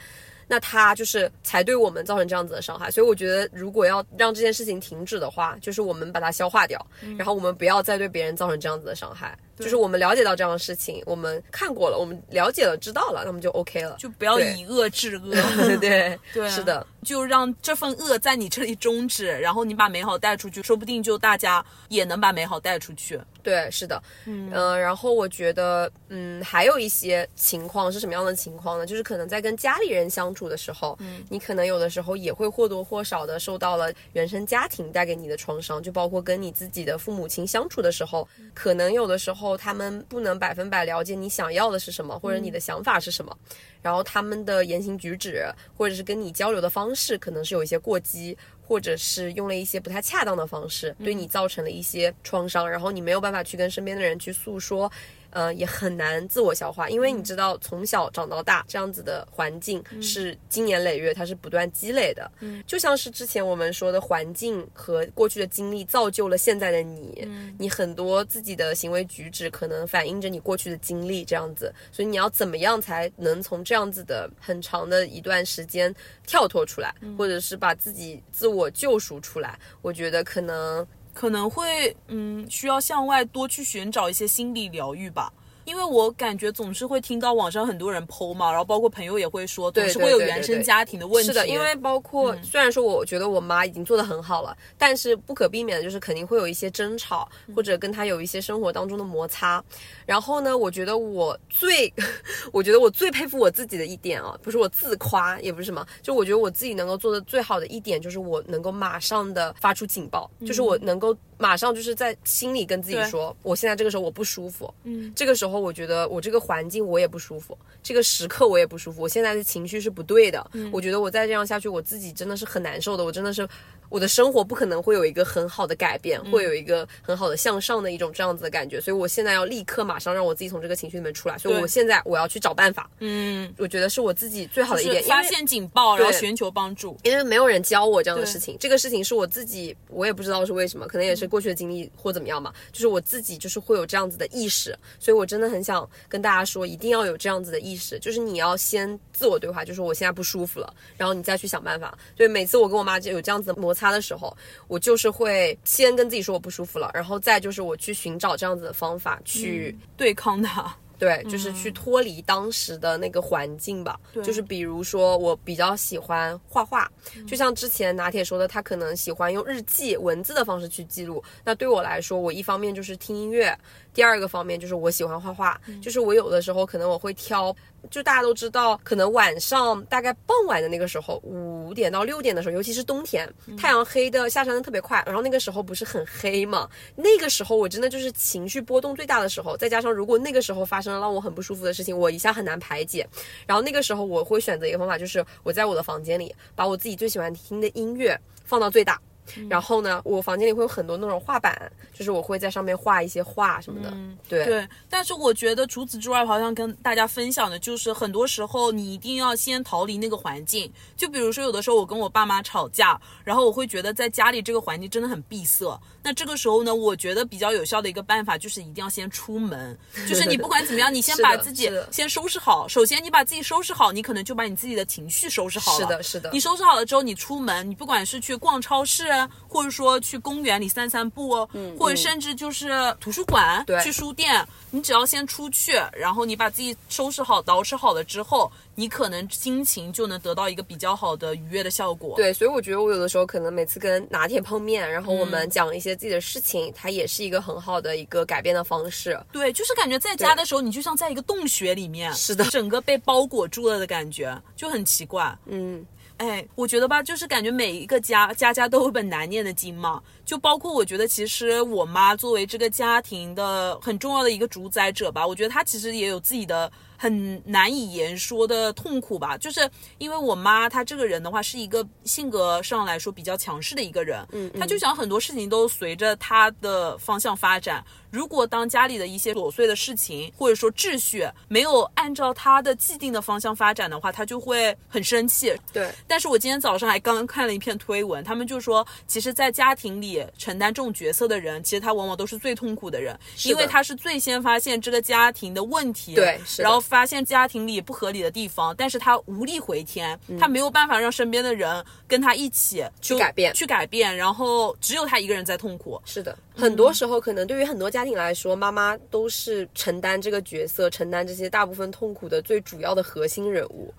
那他就是才对我们造成这样子的伤害，所以我觉得如果要让这件事情停止的话，就是我们把它消化掉，然后我们不要再对别人造成这样子的伤害。就是我们了解到这样的事情，我们看过了，我们了解了，知道了，那么就 OK 了，就不要以恶制恶。对 对，是的，就让这份恶在你这里终止，然后你把美好带出去，说不定就大家也能把美好带出去。对，是的，嗯，然后我觉得，嗯，还有一些情况是什么样的情况呢？就是可能在跟家里人相处的时候，嗯，你可能有的时候也会或多或少的受到了原生家庭带给你的创伤，就包括跟你自己的父母亲相处的时候，可能有的时候。后他们不能百分百了解你想要的是什么，或者你的想法是什么，然后他们的言行举止，或者是跟你交流的方式，可能是有一些过激，或者是用了一些不太恰当的方式，对你造成了一些创伤，然后你没有办法去跟身边的人去诉说。呃，也很难自我消化，因为你知道，从小长到大这样子的环境是经年累月，它是不断积累的。嗯，就像是之前我们说的，环境和过去的经历造就了现在的你。嗯，你很多自己的行为举止可能反映着你过去的经历，这样子。所以你要怎么样才能从这样子的很长的一段时间跳脱出来，或者是把自己自我救赎出来？我觉得可能。可能会嗯，需要向外多去寻找一些心理疗愈吧。因为我感觉总是会听到网上很多人剖嘛，然后包括朋友也会说，总是会有原生家庭的问题。是的，因为包括虽然说我觉得我妈已经做的很好了，但是不可避免的就是肯定会有一些争吵，或者跟她有一些生活当中的摩擦。然后呢，我觉得我最，我觉得我最佩服我自己的一点啊，不是我自夸，也不是什么，就我觉得我自己能够做的最好的一点，就是我能够马上的发出警报，就是我能够马上就是在心里跟自己说，我现在这个时候我不舒服，嗯，这个时候。我觉得我这个环境我也不舒服，这个时刻我也不舒服，我现在的情绪是不对的。我觉得我再这样下去，我自己真的是很难受的，我真的是。我的生活不可能会有一个很好的改变，会有一个很好的向上的一种这样子的感觉，所以我现在要立刻马上让我自己从这个情绪里面出来，所以我现在我要去找办法。嗯，我觉得是我自己最好的一点，发现警报，然后寻求帮助，因为没有人教我这样的事情，这个事情是我自己，我也不知道是为什么，可能也是过去的经历或怎么样嘛，就是我自己就是会有这样子的意识，所以我真的很想跟大家说，一定要有这样子的意识，就是你要先自我对话，就是我现在不舒服了，然后你再去想办法。所以每次我跟我妈就有这样子的摩擦的时候。我就是会先跟自己说我不舒服了，然后再就是我去寻找这样子的方法去对抗它。对，就是去脱离当时的那个环境吧。就是比如说，我比较喜欢画画，就像之前拿铁说的，他可能喜欢用日记文字的方式去记录。那对我来说，我一方面就是听音乐，第二个方面就是我喜欢画画。就是我有的时候可能我会挑，就大家都知道，可能晚上大概傍晚的那个时候，五点到六点的时候，尤其是冬天，太阳黑的下山的特别快，然后那个时候不是很黑嘛？那个时候我真的就是情绪波动最大的时候，再加上如果那个时候发生了让我很不舒服的事情，我一下很难排解。然后那个时候我会选择一个方法，就是我在我的房间里把我自己最喜欢听的音乐放到最大。然后呢，我房间里会有很多那种画板，就是我会在上面画一些画什么的。对对，但是我觉得除此之外，好像跟大家分享的就是，很多时候你一定要先逃离那个环境。就比如说，有的时候我跟我爸妈吵架，然后我会觉得在家里这个环境真的很闭塞。那这个时候呢，我觉得比较有效的一个办法就是一定要先出门。就是你不管怎么样，你先把自己先收拾好。首先，你把自己收拾好，你可能就把你自己的情绪收拾好了。是的，是的。你收拾好了之后，你出门，你不管是去逛超市。或者说去公园里散散步，嗯，或者甚至就是图书馆，对，去书店，你只要先出去，然后你把自己收拾好、捯饬好了之后，你可能心情就能得到一个比较好的愉悦的效果。对，所以我觉得我有的时候可能每次跟拿铁碰面，然后我们讲一些自己的事情，它也是一个很好的一个改变的方式。对，就是感觉在家的时候，你就像在一个洞穴里面，是的，整个被包裹住了的感觉，就很奇怪。嗯。哎，我觉得吧，就是感觉每一个家家家都有本难念的经嘛，就包括我觉得，其实我妈作为这个家庭的很重要的一个主宰者吧，我觉得她其实也有自己的。很难以言说的痛苦吧，就是因为我妈她这个人的话是一个性格上来说比较强势的一个人，嗯，她就想很多事情都随着她的方向发展。如果当家里的一些琐碎的事情或者说秩序没有按照他的既定的方向发展的话，他就会很生气。对，但是我今天早上还刚刚看了一篇推文，他们就说，其实，在家庭里承担这种角色的人，其实他往往都是最痛苦的人，因为他是最先发现这个家庭的问题，对，然后。发现家庭里不合理的地方，但是他无力回天，他没有办法让身边的人跟他一起去改变，去改变，然后只有他一个人在痛苦。是的，很多时候可能对于很多家庭来说，妈妈都是承担这个角色，承担这些大部分痛苦的最主要的核心人物。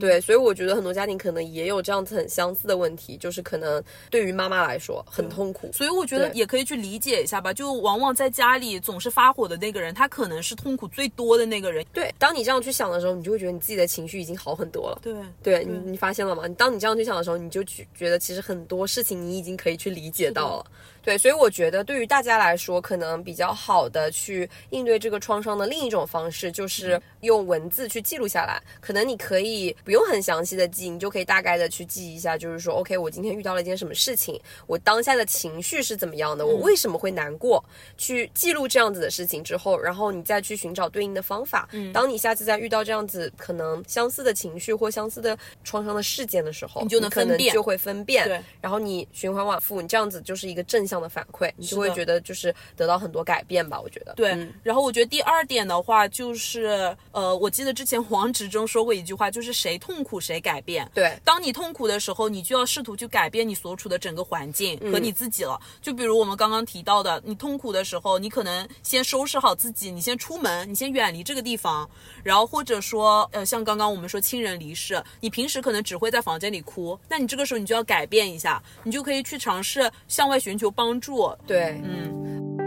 对，所以我觉得很多家庭可能也有这样子很相似的问题，就是可能对于妈妈来说很痛苦。所以我觉得也可以去理解一下吧，就往往在家里总是发火的那个人，他可能是痛苦最多的那个人。对，当。当你这样去想的时候，你就会觉得你自己的情绪已经好很多了。对，对你你发现了吗？你当你这样去想的时候，你就觉觉得其实很多事情你已经可以去理解到了。对，所以我觉得对于大家来说，可能比较好的去应对这个创伤的另一种方式，就是用文字去记录下来。可能你可以不用很详细的记，你就可以大概的去记一下，就是说，OK，我今天遇到了一件什么事情，我当下的情绪是怎么样的，我为什么会难过，去记录这样子的事情之后，然后你再去寻找对应的方法。嗯，当你下次再遇到这样子可能相似的情绪或相似的创伤的事件的时候，你就能可能分辨就会分辨。对，然后你循环往复，你这样子就是一个正向的反馈，你就会觉得就是得到很多改变吧。我觉得，对，嗯然后我觉得第二点的话就是，呃，我记得之前黄执中说过一句话，就是谁痛苦谁改变。对当你痛苦的时候，你就要试图去改变你所处的整个环境和你自己了。就比如我们刚刚提到的，你痛苦的时候，你可能先收拾好自己，你先出门，你先远离这个地方，然后或者说，呃，像刚刚我们说亲人离世，你平时可能只会在房间里哭，那你这个时候你就要改变一下，你就可以去尝试向外寻求帮助。对，嗯。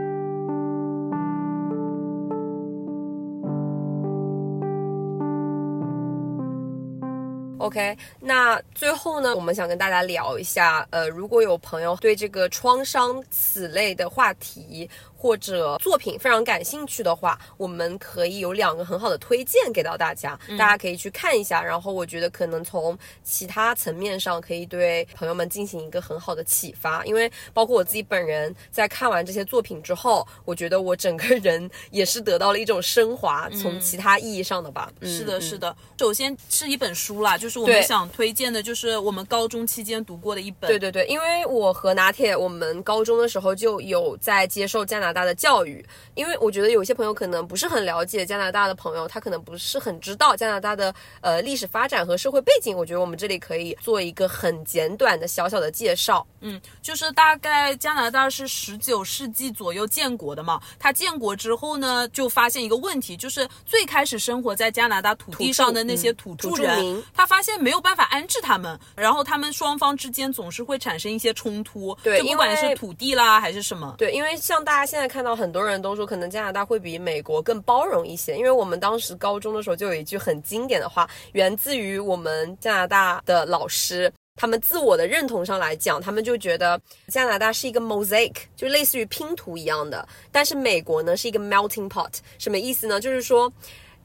OK，那最后呢，我们想跟大家聊一下，呃，如果有朋友对这个创伤此类的话题或者作品非常感兴趣的话，我们可以有两个很好的推荐给到大家，大家可以去看一下。然后我觉得可能从其他层面上可以对朋友们进行一个很好的启发，因为包括我自己本人在看完这些作品之后，我觉得我整个人也是得到了一种升华，从其他意义上的吧。嗯是的，嗯是的。首先是一本书啦，就是我们想推荐的，就是我们高中期间读过的一本。对对对，因为我和拿铁，我们高中的时候就有在接受加拿大的教育。因为我觉得有些朋友可能不是很了解加拿大的朋友，他可能不是很知道加拿大的呃历史发展和社会背景。我觉得我们这里可以做一个很简短的小小的介绍。嗯，就是大概加拿大是十九世纪左右建国的嘛。它建国之后呢，就发现一个问题，就是最开始生活在加拿大土地上的那些土著人，他发现没有办法安置他们，然后他们双方之间总是会产生一些冲突，对就不管是土地啦还是什么。对，因为像大家现现在看到很多人都说，可能加拿大会比美国更包容一些。因为我们当时高中的时候就有一句很经典的话，源自于我们加拿大的老师。他们自我的认同上来讲，他们就觉得加拿大是一个 mosaic，就类似于拼图一样的。但是美国呢是一个 melting pot，什么意思呢？就是说，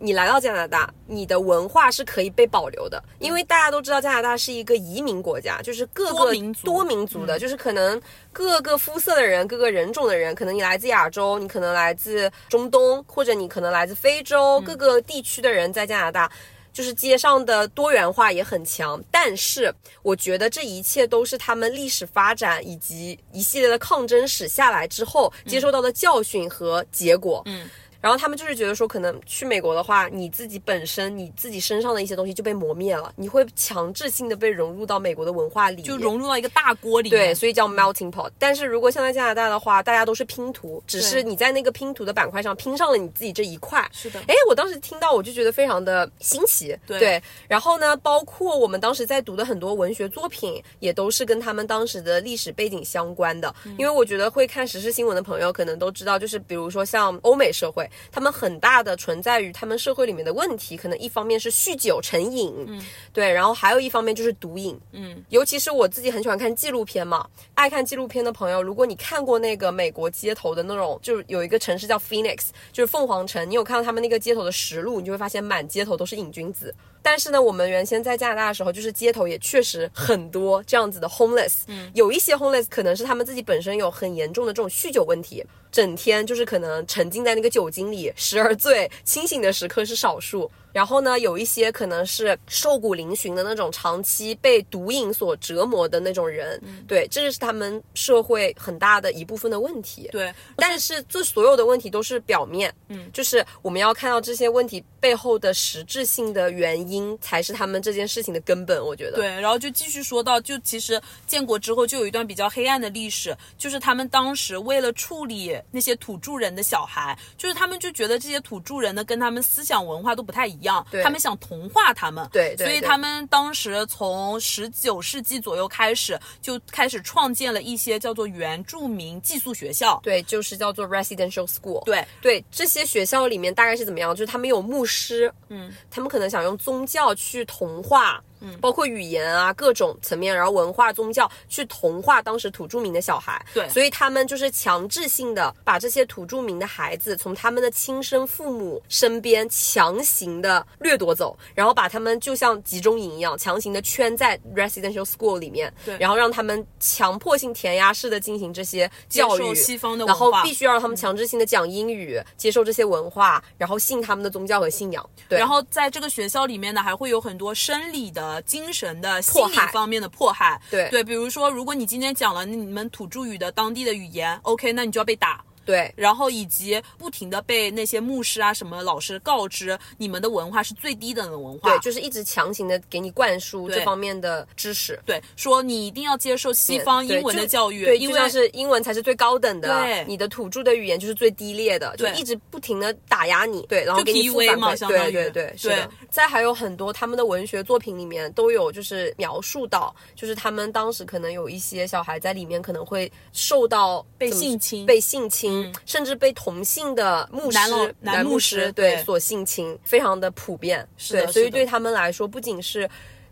你来到加拿大，你的文化是可以被保留的，因为大家都知道加拿大是一个移民国家，就是各个多民族多民族的，就是可能各个肤色的人、各个人种的人，可能你来自亚洲，你可能来自中东，或者你可能来自非洲，各个地区的人在加拿大。就是街上的多元化也很强，但是我觉得这一切都是他们历史发展以及一系列的抗争史下来之后接受到的教训和结果。嗯。然后他们就是觉得说，可能去美国的话，你自己本身你自己身上的一些东西就被磨灭了，你会强制性的被融入到美国的文化里，就融入到一个大锅里对，所以叫 melting pot。但是如果像在加拿大的话，大家都是拼图，只是你在那个拼图的板块上拼上了你自己这一块。是的哎，我当时听到我就觉得非常的新奇。对然后呢，包括我们当时在读的很多文学作品，也都是跟他们当时的历史背景相关的。因为我觉得会看时事新闻的朋友可能都知道，就是比如说像欧美社会，他们很大的存在于他们社会里面的问题，可能一方面是酗酒成瘾，嗯，对，然后还有一方面就是毒瘾，嗯，尤其是我自己很喜欢看纪录片嘛，爱看纪录片的朋友，如果你看过那个美国街头的那种，就是有一个城市叫 Phoenix，就是凤凰城，你有看到他们那个街头的实录，你就会发现满街头都是瘾君子。但是呢，我们原先在加拿大的时候，就是街头也确实很多这样子的 homeless，嗯，有一些 homeless 可能是他们自己本身有很严重的这种酗酒问题，整天就是可能沉浸在那个酒精里，时而醉，清醒的时刻是少数。然后呢，有一些可能是瘦骨嶙峋的那种，长期被毒瘾所折磨的那种人，对，这是他们社会很大的一部分的问题。对，但是这所有的问题都是表面，嗯，就是我们要看到这些问题背后的实质性的原因，才是他们这件事情的根本。我觉得，对，然后就继续说到，就其实建国之后就有一段比较黑暗的历史，就是他们当时为了处理那些土著人的小孩，就是他们就觉得这些土著人呢跟他们思想文化都不太一样，对他们想同化他们，对对对所以他们当时从十九世纪左右开始就开始创建了一些叫做原住民寄宿学校，对，就是叫做 residential school。对对，这些学校里面大概是怎么样？就是他们有牧师，嗯，他们可能想用宗教去同化嗯，包括语言啊各种层面，然后文化、宗教去同化当时土著民的小孩。对。所以他们就是强制性的把这些土著民的孩子从他们的亲生父母身边强行的掠夺走，然后把他们就像集中营一样，强行的圈在 residential school 里面，对。然后让他们强迫性填鸭式的进行这些教育，西方的然后必须要让他们强制性的讲英语，接受这些文化，然后信他们的宗教和信仰。对，然后在这个学校里面呢，还会有很多生理的、精神的、心理方面的迫害。对对，比如说，如果你今天讲了你们土著语的当地的语言，OK，那你就要被打。对然后以及不停的被那些牧师啊什么老师告知，你们的文化是最低等的文化。对，就是一直强行的给你灌输这方面的知识。对，说你一定要接受西方英文的教育，对，因为是英文才是最高等的，对。你的土著的语言就是最低劣的，就一直不停的打压你，对，然后就给你负反馈，嘛相当于。对对对，是对的。再还有很多他们的文学作品里面都有就是描述到，就是他们当时可能有一些小孩在里面可能会受到被性侵。被性侵，甚至被同性的牧师男男牧牧师对对所性侵，非常的普遍。对，所以对他们来说，不仅是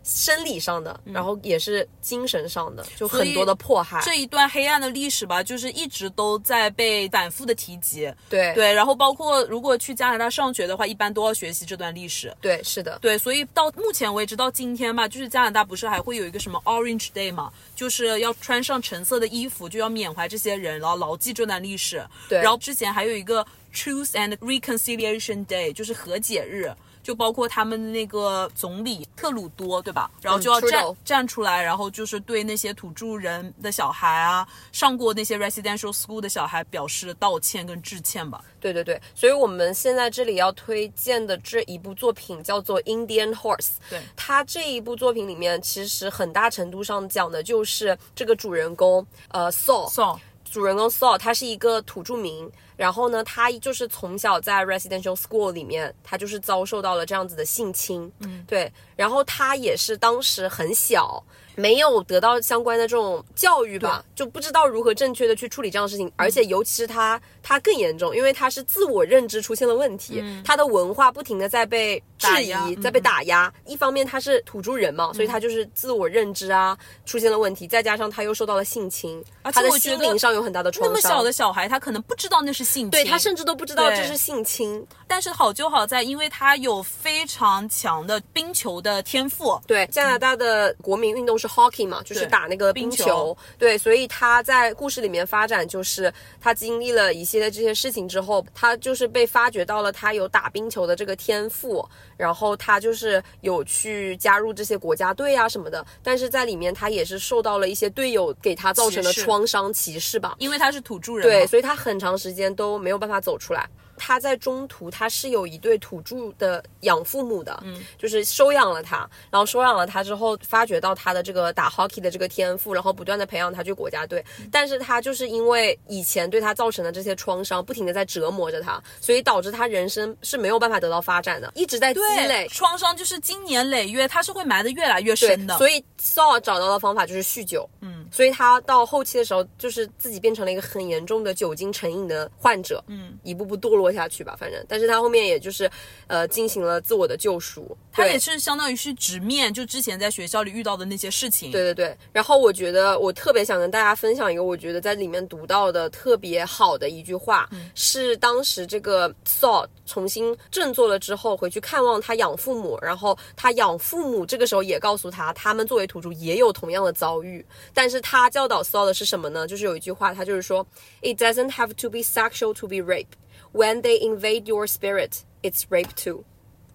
生理上的，然后也是精神上的，就很多的迫害。这一段黑暗的历史吧，就是一直都在被反复的提及。对对，然后包括如果去加拿大上学的话，一般都要学习这段历史。对，是的，对，所以到目前为止，到今天吧，就是加拿大不是还会有一个什么 Orange Day 嘛，就是要穿上橙色的衣服，就要缅怀这些人，然后牢记这段历史。对然后之前还有一个 Truth and Reconciliation Day，就是和解日。就包括他们那个总理特鲁多，对吧？然后就要站、站出来，然后就是对那些土著人的小孩啊，上过那些 residential school 的小孩表示道歉跟致歉吧。对对对。所以我们现在这里要推荐的这一部作品叫做《Indian Horse》。对它这一部作品里面，其实很大程度上讲的就是这个主人公，呃，Saul。主人公 Saul 他是一个土著民，然后呢，他就是从小在 residential school 里面，他就是遭受到了这样子的性侵，嗯，对，然后他也是当时很小，没有得到相关的这种教育吧，就不知道如何正确的去处理这样的事情，而且尤其是他，他更严重，因为他是自我认知出现了问题，他的文化不停的在被质疑，在被打压。一方面他是土著人嘛，所以他就是自我认知啊出现了问题，再加上他又受到了性侵，他的心灵上有很大的创伤。那么小的小孩，他可能不知道那是性侵，对他甚至都不知道这是性侵。但是好就好在，因为他有非常强的冰球的天赋。对，加拿大的国民运动是 hockey 嘛，就是打那个冰球。冰球对，所以他在故事里面发展，就是他经历了一系列这些事情之后，他就是被发掘到了他有打冰球的这个天赋，然后他就是有去加入这些国家队啊什么的。但是在里面，他也是受到了一些队友给他造成的创伤、歧视吧。因为他是土著人，对，所以他很长时间都没有办法走出来。他在中途，他是有一对土著的养父母的，嗯，就是收养了他，然后收养了他之后，发掘到他的这个打 hockey 的这个天赋，然后不断的培养他去国家队。但是他就是因为以前对他造成的这些创伤，不停的在折磨着他，所以导致他人生是没有办法得到发展的，一直在积累。创伤就是经年累月，他是会埋的越来越深的。，所以 Saul 找到的方法就是酗酒，嗯，所以他到后期的时候，就是自己变成了一个很严重的酒精成瘾的患者，嗯，一步步堕落下去吧，反正，但是他后面也就是呃进行了自我的救赎，他也是相当于是直面就之前在学校里遇到的那些事情。对对对，然后我觉得我特别想跟大家分享一个，我觉得在里面读到的特别好的一句话，是当时这个 Saul 重新振作了之后，回去看望他养父母，然后他养父母这个时候也告诉他，他们作为土著也有同样的遭遇，但是他教导 Saul 的是什么呢？就是有一句话，他就是说，It doesn't have to be sexual to be rape. When they invade your spirit, it's rape too.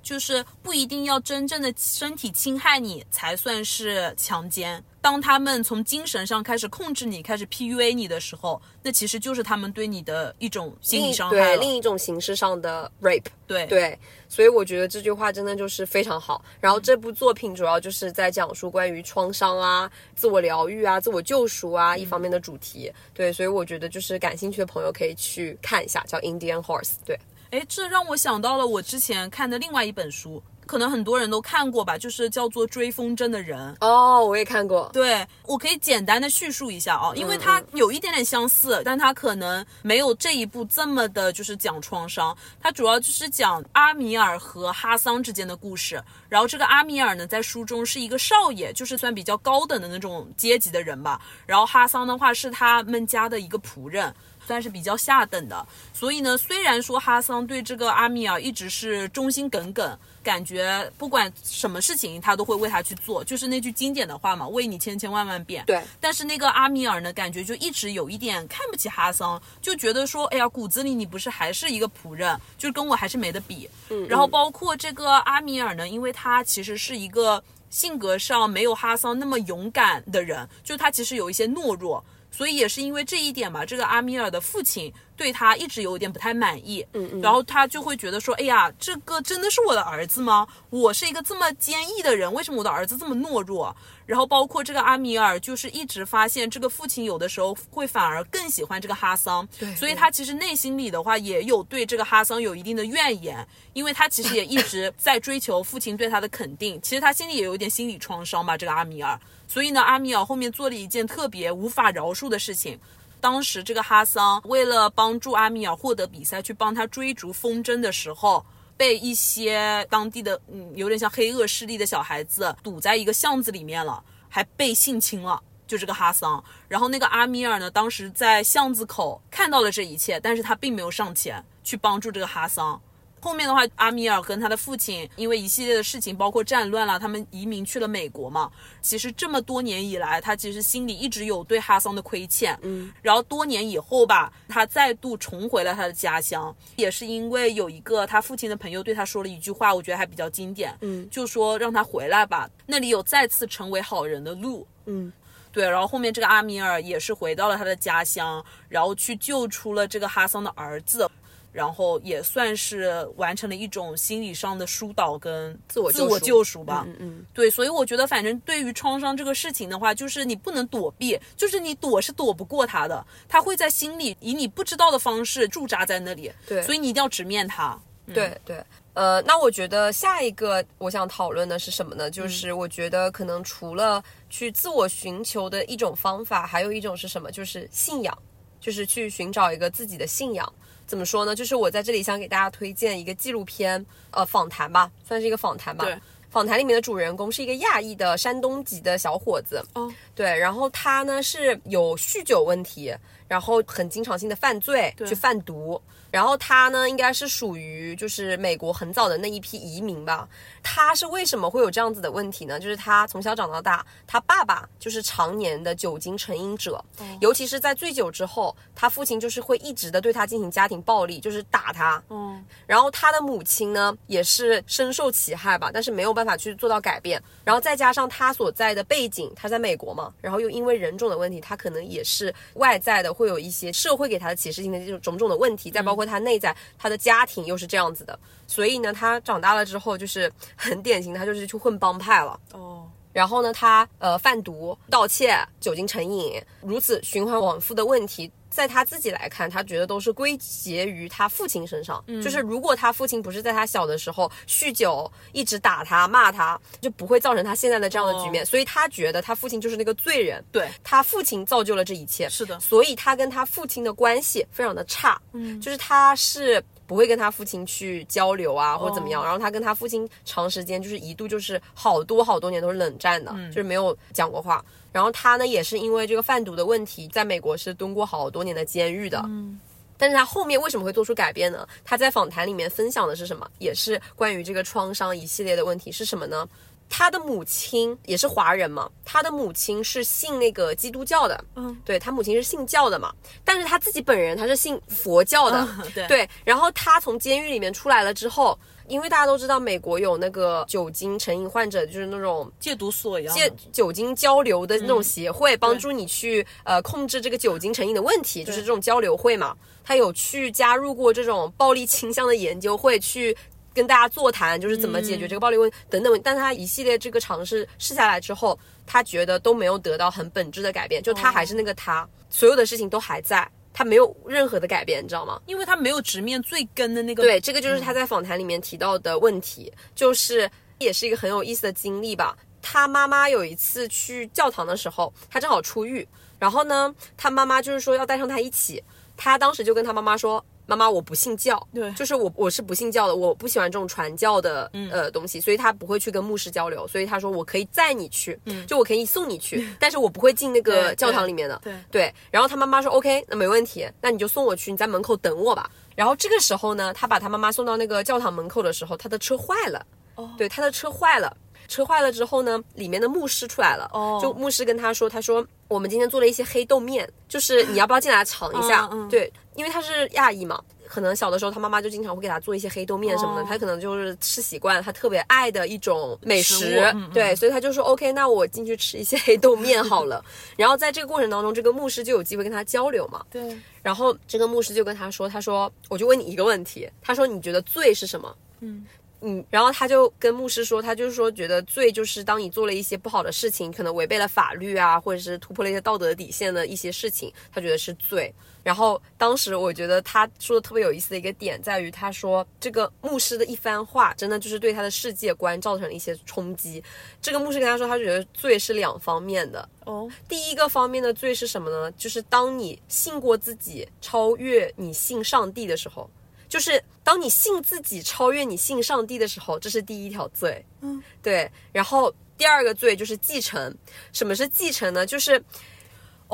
就是不一定要真正的身体侵害你才算是强奸。当他们从精神上开始控制你、开始 PUA 你的时候，那其实就是他们对你的一种心理伤害。对另一种形式上的 rape。对对，所以我觉得这句话真的就是非常好。然后这部作品主要就是在讲述关于创伤啊、自我疗愈啊、自我救赎啊一方面的主题。对，所以我觉得就是感兴趣的朋友可以去看一下，叫《Indian Horse》。对，哎，这让我想到了我之前看的另外一本书，可能很多人都看过吧，就是叫做《追风筝的人》。哦，我也看过。对，我可以简单的叙述一下啊，因为它有一点点相似，但它可能没有这一部这么的，就是讲创伤。它主要就是讲阿米尔和哈桑之间的故事。然后这个阿米尔呢，在书中是一个少爷，就是算比较高等的那种阶级的人吧。然后哈桑的话是他们家的一个仆人。算是比较下等的，所以呢，虽然说哈桑对这个阿米尔一直是忠心耿耿，感觉不管什么事情他都会为他去做，就是那句经典的话嘛，为你千千万万遍。对。但是那个阿米尔呢，感觉就一直有一点看不起哈桑，就觉得说，哎呀，骨子里你不是还是一个仆人，就是跟我还是没得比。嗯。然后包括这个阿米尔呢，因为他其实是一个性格上没有哈桑那么勇敢的人，就他其实有一些懦弱。所以也是因为这一点嘛，这个阿米尔的父亲对他一直有点不太满意，嗯嗯，然后他就会觉得说，哎呀，这个真的是我的儿子吗？我是一个这么坚毅的人，为什么我的儿子这么懦弱？然后包括这个阿米尔，就是一直发现这个父亲有的时候会反而更喜欢这个哈桑，对，所以他其实内心里的话也有对这个哈桑有一定的怨言，因为他其实也一直 在追求父亲对他的肯定，其实他心里也有点心理创伤吧，这个阿米尔。所以呢，阿米尔后面做了一件特别无法饶恕的事情。当时这个哈桑为了帮助阿米尔获得比赛，去帮他追逐风筝的时候，被一些当地的嗯有点像黑恶势力的小孩子堵在一个巷子里面了，还被性侵了。就这个哈桑，然后那个阿米尔呢，当时在巷子口看到了这一切，但是他并没有上前去帮助这个哈桑。后面的话，阿米尔跟他的父亲因为一系列的事情，包括战乱了，他们移民去了美国嘛。其实这么多年以来，他其实心里一直有对哈桑的亏欠。嗯，然后多年以后吧，他再度重回了他的家乡，也是因为有一个他父亲的朋友对他说了一句话，我觉得还比较经典。嗯，就说让他回来吧，那里有再次成为好人的路。嗯，对。然后后面这个阿米尔也是回到了他的家乡，然后去救出了这个哈桑的儿子。然后也算是完成了一种心理上的疏导跟自我自我救赎吧。嗯嗯，对，所以我觉得，反正对于创伤这个事情的话，就是你不能躲避，就是你躲是躲不过它的，它会在心里以你不知道的方式驻扎在那里。对，所以你一定要直面它。对对，呃，那我觉得下一个我想讨论的是什么呢？就是我觉得可能除了去自我寻求的一种方法，还有一种是什么？就是信仰，就是去寻找一个自己的信仰。怎么说呢？就是我在这里想给大家推荐一个纪录片，呃，访谈吧，算是一个访谈吧。对，访谈里面的主人公是一个亚裔的山东籍的小伙子。哦，对，然后他呢是有酗酒问题，然后很经常性的犯罪，去贩毒。然后他呢，应该是属于就是美国很早的那一批移民吧。他是为什么会有这样子的问题呢？就是他从小长到大，他爸爸就是常年的酒精成瘾者，尤其是在醉酒之后，他父亲就是会一直的对他进行家庭暴力，就是打他。嗯，然后他的母亲呢，也是深受其害吧，但是没有办法去做到改变。然后再加上他所在的背景，他在美国嘛，然后又因为人种的问题，他可能也是外在的会有一些社会给他的歧视性的这种种种的问题，再包括他内在，他的家庭又是这样子的，所以呢，他长大了之后就是很典型，他就是去混帮派了。哦，然后呢，他呃贩毒、盗窃、酒精成瘾，如此循环往复的问题，在他自己来看，他觉得都是归结于他父亲身上。嗯就是如果他父亲不是在他小的时候酗酒，一直打他、骂他，就不会造成他现在的这样的局面。所以他觉得他父亲就是那个罪人，对，他父亲造就了这一切。是的所以他跟他父亲的关系非常的差。嗯就是他是不会跟他父亲去交流啊，或者怎么样。然后他跟他父亲长时间就是一度就是好多好多年都是冷战的，就是没有讲过话。然后他呢也是因为这个贩毒的问题，在美国是蹲过好多年的监狱的。嗯但是他后面为什么会做出改变呢？他在访谈里面分享的是什么？也是关于这个创伤一系列的问题是什么呢？他的母亲也是华人嘛，他的母亲是信那个基督教的，嗯，对他母亲是信教的嘛，但是他自己本人他是信佛教的，嗯对。对，然后他从监狱里面出来了之后，因为大家都知道美国有那个酒精成瘾患者，就是那种戒毒所一样戒。酒精交流的那嗯种协会，帮助你去呃控制这个酒精成瘾的问题，就是这种交流会嘛。他有去加入过这种暴力倾向的研究会，去跟大家座谈，就是怎么解决这个暴力问题等等。但他一系列这个尝试试下来之后，他觉得都没有得到很本质的改变，就他还是那个他，所有的事情都还在。他没有任何的改变，你知道吗？因为他没有直面最根的那个。对，这个就是他在访谈里面提到的问题，就是也是一个很有意思的经历吧。他妈妈有一次去教堂的时候，他正好出狱，然后呢，他妈妈就是说要带上他一起，他当时就跟他妈妈说。妈妈，我不信教，对。就是我我是不信教的，我不喜欢这种传教的呃东西，所以他不会去跟牧师交流，所以他说我可以载你去，就我可以送你去，但是我不会进那个教堂里面的，对对。然后他妈妈说 OK，那没问题，那你就送我去，你在门口等我吧。然后这个时候呢，他把他妈妈送到那个教堂门口的时候，他的车坏了，哦。对，他的车坏了。车坏了之后呢，里面的牧师出来了，哦。就牧师跟他说，他说我们今天做了一些黑豆面，就是你要不要进来尝一下？嗯嗯对，因为他是亚裔嘛，可能小的时候他妈妈就经常会给他做一些黑豆面什么的，哦他可能就是吃习惯了，他特别爱的一种美食对，所以他就说 OK，那我进去吃一些黑豆面好了。然后在这个过程当中，这个牧师就有机会跟他交流嘛，对，然后这个牧师就跟他说：“他说，我就问你一个问题，他说你觉得罪是什么？嗯嗯，然后他就跟牧师说，他就是说觉得罪就是当你做了一些不好的事情，可能违背了法律啊，或者是突破了一些道德底线的一些事情，他觉得是罪。然后当时我觉得他说的特别有意思的一个点在于，他说这个牧师的一番话，真的就是对他的世界观造成了一些冲击。这个牧师跟他说，他觉得罪是两方面的，哦，第一个方面的罪是什么呢？就是当你信过自己，超越你信上帝的时候，就是当你信自己超越你信上帝的时候，这是第一条罪。嗯，对。然后第二个罪就是继承。什么是继承呢？就是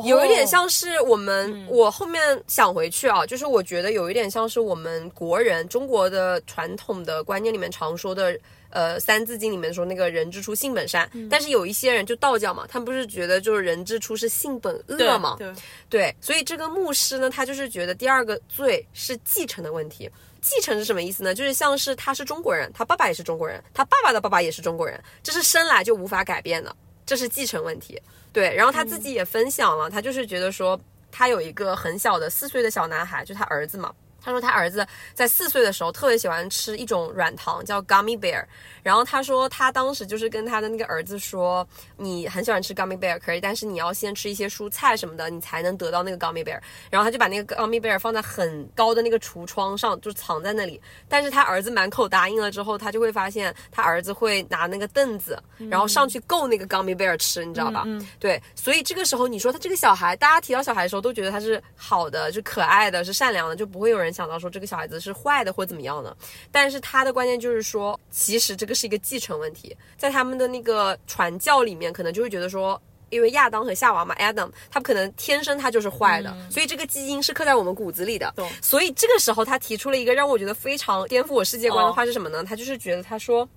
有一点像是我们，我后面想回去啊，就是我觉得有一点像是我们国人中国的传统的观念里面常说的。呃，《三字经》里面说那个人之初性本善，但是有一些人就道教嘛，他们不是觉得就是人之初是性本恶嘛？对，对，所以这个牧师呢，他就是觉得第二个罪是继承的问题。继承是什么意思呢？就是像是他是中国人，他爸爸也是中国人，他爸爸的爸爸也是中国人，这是生来就无法改变的，这是继承问题。对，然后他自己也分享了，他就是觉得说，他有一个很小的四岁的小男孩，就他儿子嘛。他说他儿子在四岁的时候特别喜欢吃一种软糖，叫 gummy bear。然后他说他当时就是跟他的那个儿子说，你很喜欢吃 gummy bear 可以，但是你要先吃一些蔬菜什么的，你才能得到那个 gummy bear。然后他就把那个 gummy bear 放在很高的那个橱窗上，就藏在那里。但是他儿子满口答应了之后，他就会发现他儿子会拿那个凳子，然后上去够那个 gummy bear 吃，你知道吧？对，所以这个时候你说他这个小孩，大家提到小孩的时候都觉得他是好的，是可爱的，是善良的，就不会有人想到说这个小孩子是坏的或怎么样的。但是他的观念就是说，其实这个是一个继承问题，在他们的那个传教里面，可能就会觉得说。因为亚当和夏娃嘛，Adam，他可能天生他就是坏的，所以这个基因是刻在我们骨子里的。所以这个时候他提出了一个让我觉得非常颠覆我世界观的话是什么呢？他就是觉得他说，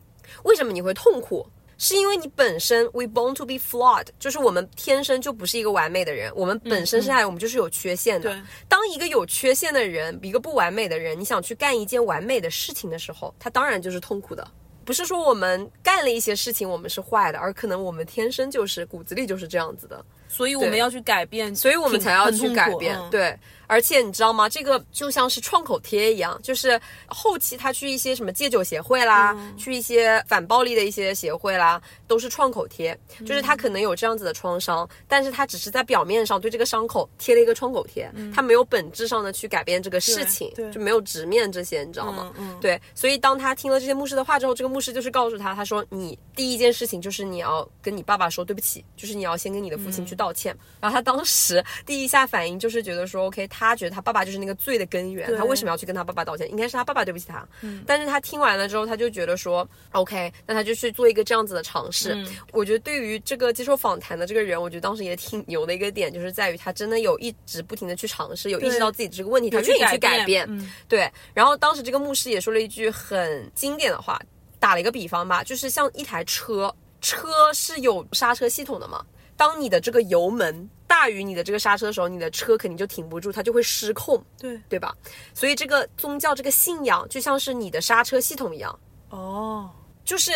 为什么你会痛苦？是因为你本身 we born to be flawed，就是我们天生就不是一个完美的人，我们本身生下来我们就是有缺陷的。对当一个有缺陷的人，一个不完美的人，你想去干一件完美的事情的时候，他当然就是痛苦的。不是说我们干了一些事情我们是坏的，而可能我们天生就是骨子里就是这样子的。所以我们要去改变，所以我们才要去改变。嗯对，而且你知道吗？这个就像是创口贴一样，就是后期他去一些什么戒酒协会啦，嗯去一些反暴力的一些协会啦，都是创口贴，就是他可能有这样子的创伤，但是他只是在表面上对这个伤口贴了一个创口贴，他没有本质上的去改变这个事情，就没有直面这些，你知道吗？对，所以当他听了这些牧师的话之后，这个牧师就是告诉他，他说你第一件事情就是你要跟你爸爸说对不起，就是你要先跟你的父亲去道歉。然后他当时第一下反应就是觉得说，OK，他觉得他爸爸就是那个罪的根源，他为什么要去跟他爸爸道歉？应该是他爸爸对不起他。但是他听完了之后，他就觉得说，OK，那他就去做一个这样子的尝试。我觉得对于这个接受访谈的这个人，我觉得当时也挺牛的一个点，就是在于他真的有一直不停的去尝试，有意识到自己这个问题，他去愿意去改改变。嗯对，然后当时这个牧师也说了一句很经典的话，打了一个比方吧，就是像一台车，车是有刹车系统的嘛。当你的这个油门大于你的这个刹车的时候，你的车肯定就停不住，它就会失控，对。对吧？所以这个宗教这个信仰就像是你的刹车系统一样，哦，就是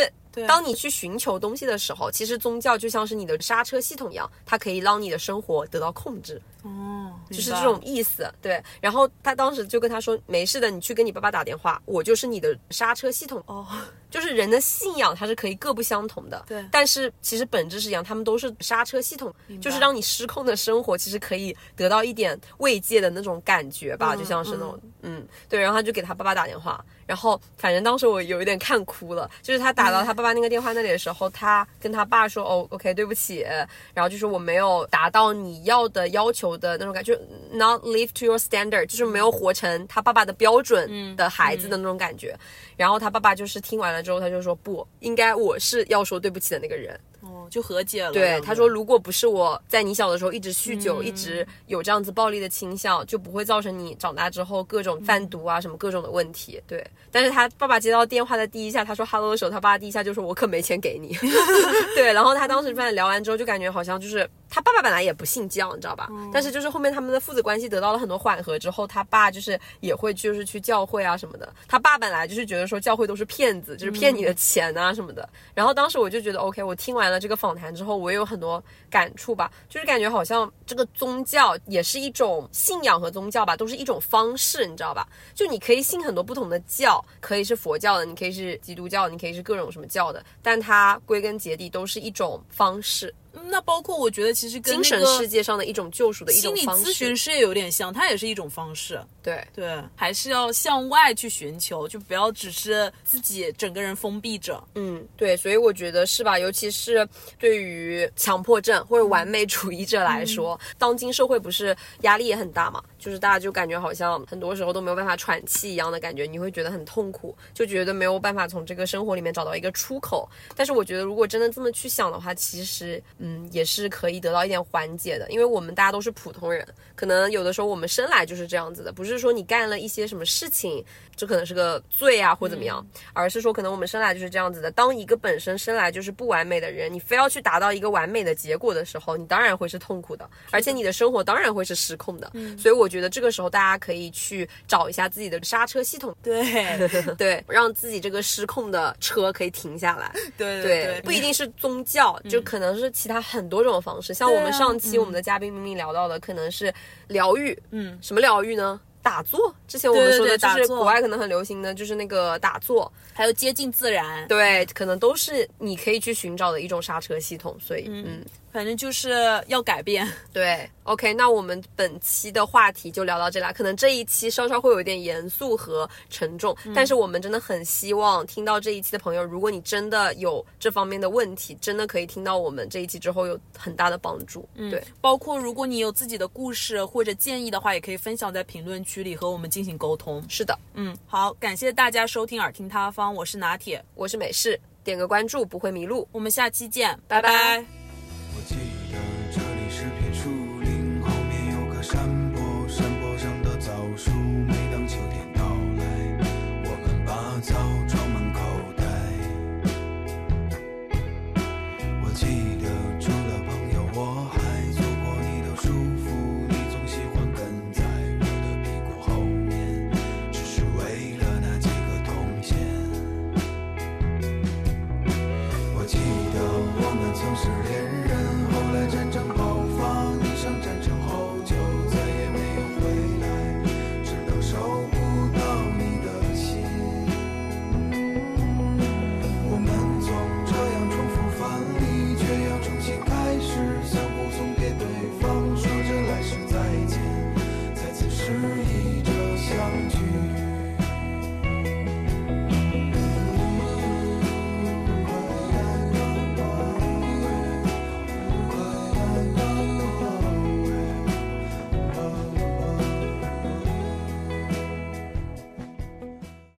当你去寻求东西的时候，其实宗教就像是你的刹车系统一样，它可以让你的生活得到控制。哦，就是这种意思。对，然后他当时就跟他说：“没事的，你去跟你爸爸打电话，我就是你的刹车系统。”哦，就是人的信仰它是可以各不相同的，对。但是其实本质是一样，他们都是刹车系统，就是让你失控的生活其实可以得到一点慰藉的那种感觉吧，就像是那种嗯。对，然后他就给他爸爸打电话，然后反正当时我有一点看哭了，就是他打到他爸爸那个电话那里的时候，他跟他爸说哦，OK，对不起，然后就是我没有达到你要的要求的那种感觉就，not live to your standard，就是没有活成他爸爸的标准的孩子的那种感觉。然后他爸爸就是听完了之后，他就说不应该我是要说对不起的那个人。哦，就和解了。对，他说如果不是我在你小的时候一直酗酒，一直有这样子暴力的倾向，就不会造成你长大之后各种贩毒啊什么各种的问题。对，但是他爸爸接到电话的第一下，他说 “hello” 的时候，他爸第一下就说我可没钱给你。对，然后他当时反正聊完之后，就感觉好像就是他爸爸本来也不信教，你知道吧？但是就是后面他们的父子关系得到了很多缓和之后，他爸就是也会就是去教会啊什么的。他爸本来就是觉得说教会都是骗子，就是骗你的钱啊什么的。然后当时我就觉得 OK，我听完了这个访谈之后，我也有很多感触吧，就是感觉好像这个宗教也是一种信仰和宗教吧，都是一种方式，你知道吧？就你可以信很多不同的教，可以是佛教的，你可以是基督教，你可以是各种什么教的，但它归根结底都是一种方式，那包括我觉得其实跟精神世界上的一种救赎的一种心理咨询式。师也有点像，它也是一种方式。对，对，还是要向外去寻求，就不要只是自己整个人封闭着。嗯，对，所以我觉得是吧？尤其是对于强迫症或者完美主义者来说，当今社会不是压力也很大嘛？就是大家就感觉好像很多时候都没有办法喘气一样的感觉，你会觉得很痛苦，就觉得没有办法从这个生活里面找到一个出口。但是我觉得，如果真的这么去想的话，其实嗯也是可以得到一点缓解的，因为我们大家都是普通人，可能有的时候我们生来就是这样子的，不是说你干了一些什么事情，这可能是个罪啊或怎么样，而是说可能我们生来就是这样子的。当一个本身生来就是不完美的人，你非要去达到一个完美的结果的时候，你当然会是痛苦的，而且你的生活当然会是失控的。所以我觉得这个时候大家可以去找一下自己的刹车系统，对 对，让自己这个失控的车可以停下来。对对，对，不一定是宗教，就可能是其他很多种方式。像我们上期我们的嘉宾明明聊到的，可能是疗愈，嗯，什么疗愈呢？打坐，之前我们说的就是国外可能很流行的，就是那个打坐，还有接近自然。对，可能都是你可以去寻找的一种刹车系统。所以，嗯，反正就是要改变。对，OK，那我们本期的话题就聊到这里啦。可能这一期稍稍会有一点严肃和沉重，但是我们真的很希望听到这一期的朋友，如果你真的有这方面的问题，真的可以听到我们这一期之后有很大的帮助。嗯，对，包括如果你有自己的故事或者建议的话，也可以分享在评论区里和我们进行沟通。是的，嗯，好，感谢大家收听耳听他方，我是拿铁，我是美式，点个关注不会迷路。我们下期见，拜拜拜